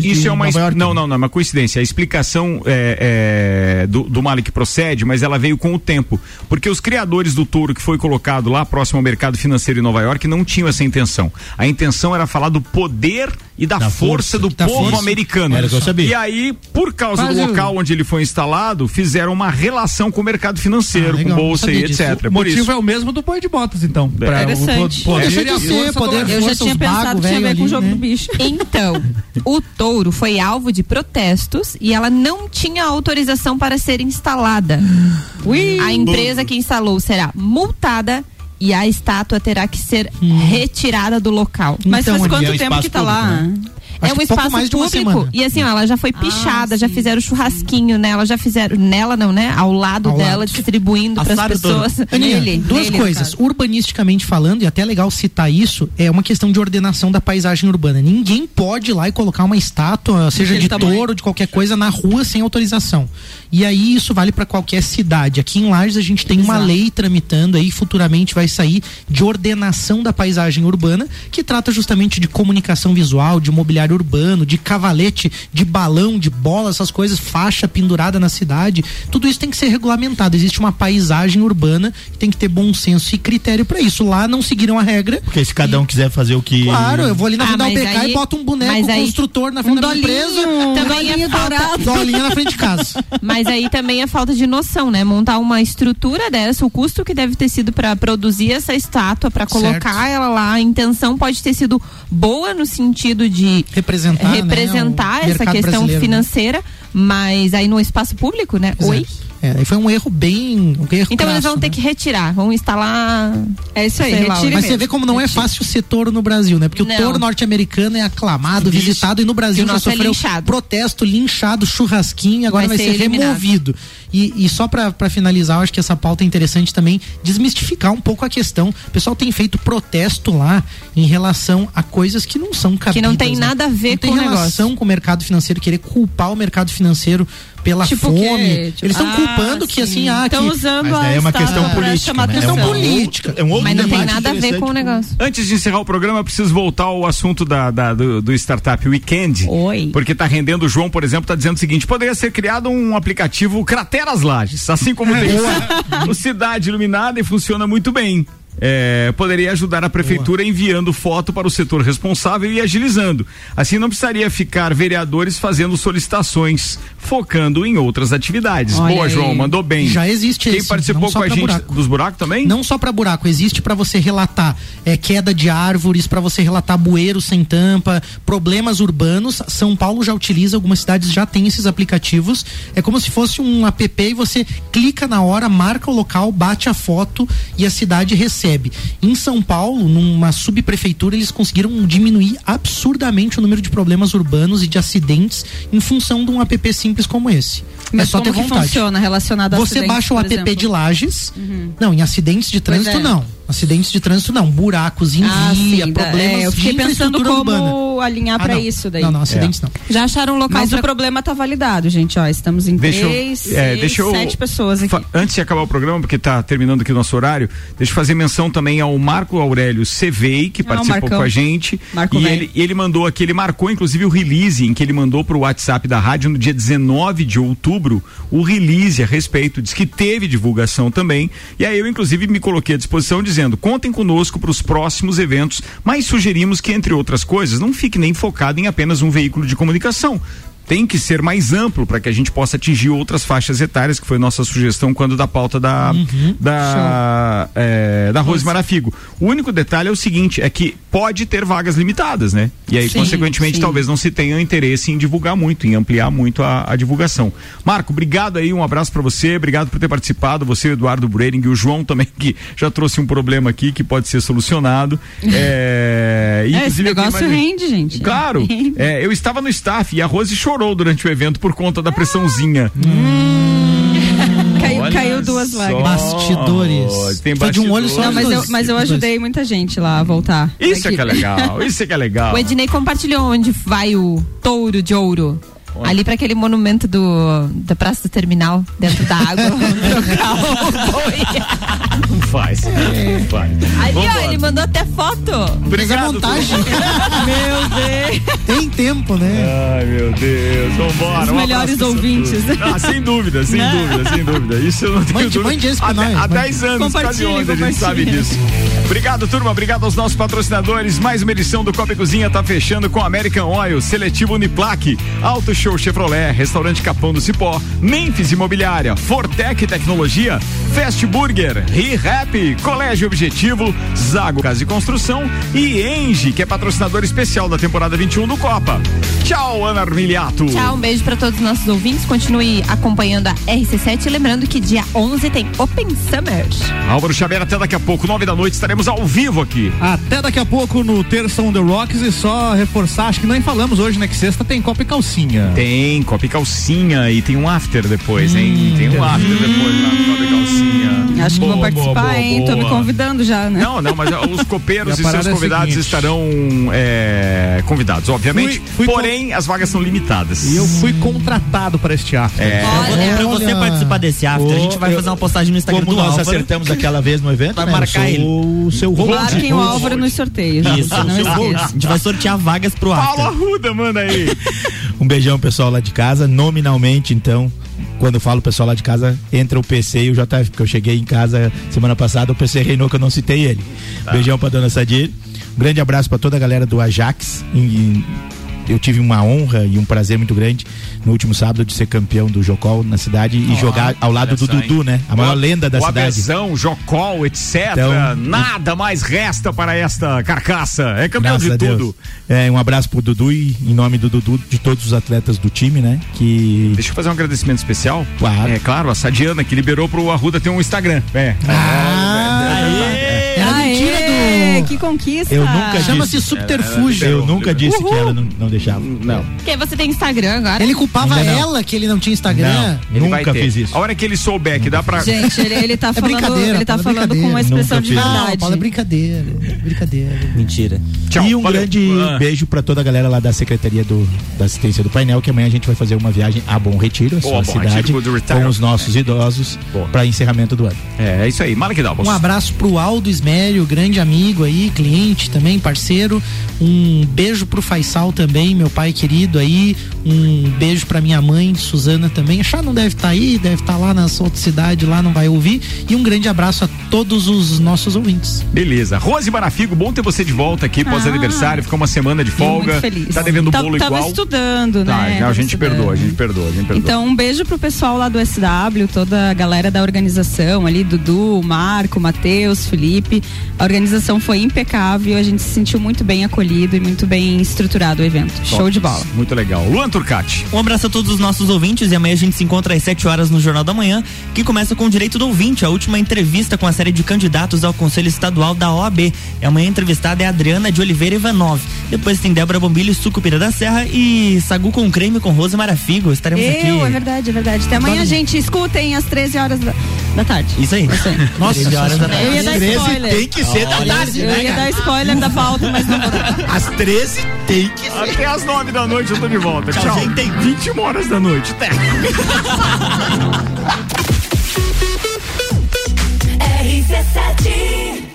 isso é uma Nova es- York. não, não, não, é uma coincidência. A explicação é, é, do, do Malik procede, mas ela veio com o tempo. Porque os criadores do touro que foi colocado lá próximo ao mercado financeiro em Nova York não tinham essa intenção. A intenção era falar do poder e da, Da força, força, do povo força. americano. Era o que eu sabia. E aí, por causa Quase do local onde ele foi instalado, fizeram uma relação com o mercado financeiro, Ah, com bolsa e disso. etc. O Por motivo isso. é o mesmo do boi de botas, então. Pra o Interessante. po- poder Deixa de ser, poder, Eu já tinha pensado que tinha a ver com o jogo né? do bicho. Então, o touro foi alvo de protestos e ela não tinha autorização para ser instalada. A empresa que instalou será multada e a estátua terá que ser retirada do local. Mas Então, faz quanto é tempo que tá lá? É Acho um que pouco espaço uma público e assim, ó, ela já foi pichada, já fizeram churrasquinho nela, já fizeram nela não, né? Ao lado Ao dela, lado. distribuindo para as pessoas. Aninha, Nele, duas nele, coisas. Urbanisticamente falando, e até é legal citar isso, é uma questão de ordenação da paisagem urbana. Ninguém pode ir lá e colocar uma estátua, seja de touro, de qualquer coisa, na rua sem autorização. E aí isso vale para qualquer cidade. Aqui em Lages a gente tem uma Exato. lei tramitando aí, futuramente vai sair de ordenação da paisagem urbana, que trata justamente de comunicação visual, de mobiliário urbano, de cavalete, de balão, de bola, essas coisas, faixa pendurada na cidade. Tudo isso tem que ser regulamentado. Existe uma paisagem urbana que tem que ter bom senso e critério para isso. Lá não seguiram a regra. Porque se cada um quiser fazer o que. Claro, eu vou ali na Ah, frente da mas UBK aí- e boto um boneco mas aí- construtor na frente Um da minha dolinho, empresa. Também é falta-. Dolinha na frente de casa. Mas aí também é falta de noção, né? Montar uma estrutura dessa, o custo que deve ter sido para produzir essa estátua, para colocar Certo. ela lá, a intenção pode ter sido boa no sentido de Representar, né, representar o essa questão brasileiro, né? financeira, mas aí no espaço público, né? Oi. É, aí foi um erro bem. Um erro Então eles crasso, vão ter né? que retirar, vão instalar. É isso aí, lá, Mas você mesmo. vê como não é fácil ser touro no Brasil, né? Porque Não. o touro norte-americano é aclamado, Vixe. visitado, e no Brasil E já é sofreu linchado. protesto, linchado, churrasquinho, e agora vai, Vai ser, ser removido. E, e só pra pra finalizar, eu acho que essa pauta é interessante também desmistificar um pouco a questão. O pessoal tem feito protesto lá em relação a coisas que não são cabidas. Que não tem né? nada a ver não tem com o relação negócio. com o mercado financeiro, querer culpar o mercado financeiro pela Tipo o quê? fome. Tipo, Eles estão ah, culpando que sim. assim, ah, Estão que usando Mas é uma questão política. né? atenção. É um política. É um outro Mas não tem debate nada a ver com o negócio. Antes de encerrar o programa, eu preciso voltar ao assunto da, da- do, do Startup Weekend. Oi. Porque tá rendendo, o João, por exemplo, tá dizendo o seguinte: poderia ser criado um aplicativo Crateras Lages, assim como *laughs* tem *laughs* o Cidade Iluminada e funciona muito bem. É, poderia ajudar a prefeitura enviando foto para o setor responsável e agilizando. Assim não precisaria ficar vereadores fazendo solicitações, focando em outras atividades. Olha Boa, aí. João, mandou bem. Já existe Quem esse, participou com a gente buraco. dos buracos também? Não só para buraco, existe para você relatar é, queda de árvores, para você relatar bueiros sem tampa, problemas urbanos. São Paulo já utiliza, algumas cidades já têm esses aplicativos. É como se fosse um app e você clica na hora, marca o local, bate a foto e a cidade recebe. Em São Paulo, numa subprefeitura, eles conseguiram diminuir absurdamente o número de problemas urbanos e de acidentes em função de um app simples como esse. Mas é só como ter que vontade. funciona relacionado a Você baixa o app exemplo? de Lages. Uhum. Não, em acidentes de trânsito é. não. Acidentes de trânsito não. Buracos, envia, Ah, sim, da- problemas é, eu fiquei de pensando como urbana. alinhar Ah, não. isso daí. Não, não, acidentes não. Já acharam um local Mas pra- o problema tá validado, gente. Ó, estamos em Deixa eu- três, é, seis, deixa eu- sete pessoas aqui. Fa- Antes de acabar o programa, porque está terminando aqui o nosso horário, deixa eu fazer menção também ao Marco Aurélio Cevei, que Ah, participou Marcão. com a gente. Marco e velho. ele, e ele mandou aqui, ele marcou inclusive o release em que ele mandou para o WhatsApp da rádio no dia 19 de outubro, o release a respeito, diz que teve divulgação também. E aí eu, inclusive, me coloquei à disposição dizendo: contem conosco para os próximos eventos, mas sugerimos que, entre outras coisas, não fique nem focado em apenas um veículo de comunicação tem que ser mais amplo para que a gente possa atingir outras faixas etárias, que foi nossa sugestão quando da pauta da da, é, da Rose Marafigo. O único detalhe é o seguinte, é que pode ter vagas limitadas, né? E aí, Sim, consequentemente, sim. talvez não se tenha interesse em divulgar muito, em ampliar muito a, a divulgação. Marco, obrigado aí, um abraço para você, obrigado por ter participado, você, o Eduardo Brering e o João também, que já trouxe um problema aqui que pode ser solucionado. É, *laughs* É, esse negócio mais- rende, gente. Claro, é, eu estava no staff e a Rose chorou durante o evento por conta da pressãozinha. *laughs* Caiu, Olha caiu duas vagas. Bastidores. Tem Foi de um olho bastidores. só. Não, mas eu, mas eu ajudei muita gente lá a voltar. Isso é que é legal, *laughs* isso é que é legal. O Ednei compartilhou onde vai o touro de ouro. Ali pra aquele monumento do, da Praça do Terminal, dentro da água. *laughs* trocar o boi. Não faz. Não faz. Ali, ó, ele mandou até foto. Obrigado, montagem. Meu Deus. Tem tempo, né? Ai, meu Deus. Vambora. Os melhores ouvintes. Ah, sem dúvida, sem Né? dúvida, sem dúvida. Isso eu não tenho Mande- dúvida. mande esse pra há, nós, há mande. 10 anos, quase Compartilhe, 11, a gente sabe disso. Obrigado, turma. Obrigado aos nossos patrocinadores. Mais uma edição do Copa e Cozinha tá fechando com American Oil, Seletivo Uniplaque, Auto Show Chevrolet, Restaurante Capão do Cipó, Memphis Imobiliária, Fortec Tecnologia, Fast Burger, ReHap, Colégio Objetivo, Zago Casa de Construção e Engie, que é patrocinador especial da temporada 21 do Copa. Tchau, Ana Armiliato. Tchau, um beijo pra todos os nossos ouvintes. Continue acompanhando a RC7. E lembrando que dia 11 tem Open Summer. Álvaro Xavier, até daqui a pouco, nove da noite, estaremos ao vivo aqui. Até daqui a pouco no Terça on the Rocks e só reforçar, acho que nem falamos hoje, né? Que sexta tem Copa e Calcinha. Tem Copa e Calcinha e tem um after depois, hein? tem um after depois lá no Copa e Calcinha. Acho que Boa, vou boa, participar, boa, hein? Tô me boa. convidando já, né? Não, não, mas os copeiros *laughs* E seus é convidados seguinte. estarão é, convidados, obviamente. Fui- fui porém, as vagas são limitadas. E eu fui contratado para este after. É. Pra- pra você Olha. participar desse after, a gente vai eu- fazer uma postagem no Instagram Como do nós Álvaro. acertamos aquela vez no evento, Vai né? marcar sou o seu host. Marquem o. Álvaro nos sorteios. Isso, Não. A gente vai sortear vagas pro Paulo after. Arruda, manda aí. *laughs* Um beijão, pessoal lá de casa. Nominalmente, então, quando eu falo pessoal lá de casa, entra o PC e o JF, porque eu cheguei em casa semana passada, o PC reinou que eu não citei ele. Beijão pra dona Sadir. Um grande abraço pra toda a galera do Ajax. E- e eu tive uma honra e um prazer muito grande no último sábado de ser campeão do Jocol na cidade e jogar ao lado do Dudu, né? A maior O- lenda da o cidade. Abezão, Jocol, etc. Então, Nada mais resta para esta carcaça. É campeão de tudo. É, um abraço pro Dudu e em nome do Dudu, de todos os atletas do time, né? Que. Deixa eu fazer um agradecimento especial. Claro. É claro, a Sadiana que liberou pro Arruda ter um Instagram. É. Era mentira Que conquista. Eu nunca Chama-se subterfúgio. Eu nunca disse que ela não, não deixava. Não. Porque você tem Instagram agora? Ele culpava não. ela que ele não tinha Instagram. Ele Nunca fiz isso. A hora que ele souber que dá pra. Gente, ele, ele tá *laughs* É falando, brincadeira, ele tá Paulo, é falando com uma expressão Nunca de. Não, verdade. Paulo, é brincadeira. Brincadeira. Mentira. Tchau, e um valeu. grande Ah. beijo pra toda a galera lá da Secretaria do, da Assistência do Painel, que amanhã a gente vai fazer uma viagem a Bom Retiro, a Boa, sua Bom cidade, com os nossos idosos, Boa. para encerramento do ano. É, é isso aí. Mala que dá, Um abraço pro Aldo Ismério, grande amigo aí, cliente também, parceiro. Um beijo pro Faisal também, meu pai querido aí. Um beijo pra minha mãe, Suzana também. Chá não deve estar aí, deve estar lá na sua outra cidade, lá não vai ouvir. E um grande abraço a todos os nossos ouvintes. Beleza. Rose Marafigo, bom ter você de volta aqui pós-aniversário. Ficou uma semana de folga. muito feliz. Tá devendo Tá- bolo Tava igual. estudando, Tá, né? não, a gente estudando. perdoa, a gente perdoa, a gente perdoa. Então, um beijo pro pessoal lá do SW, toda a galera da organização ali, Dudu, Marco, Matheus, Felipe. A organização foi impecável, a gente se sentiu muito bem acolhido e muito bem estruturado o evento. Show de bola. Muito legal. Luan Turcati. Um abraço a todos os nossos ouvintes e amanhã a gente se encontra às 7 horas no Jornal da Manhã, que começa com o Direito do Ouvinte, a última entrevista com a série de candidatos ao Conselho Estadual da OAB. E amanhã a entrevistada é a Adriana de Oliveira Ivanov. Depois tem Débora Bombilho, Sucupira da Serra e Sagu com creme com Rose Marafigo. Estaremos Eu, aqui. é verdade, é verdade. Até amanhã, gente. Escutem às 13 horas da, da tarde. Isso aí. Nossa, 13 horas da Eu ia tarde. dar 13 spoiler. tem que ser da tarde, Eu né, ia cara? dar spoiler da pauta, mas não vou dar. Às 13 tem que ser. Até às nove da noite eu tô de volta. Tchau, Tchau. gente. Tem 21 horas da noite. Até. RC7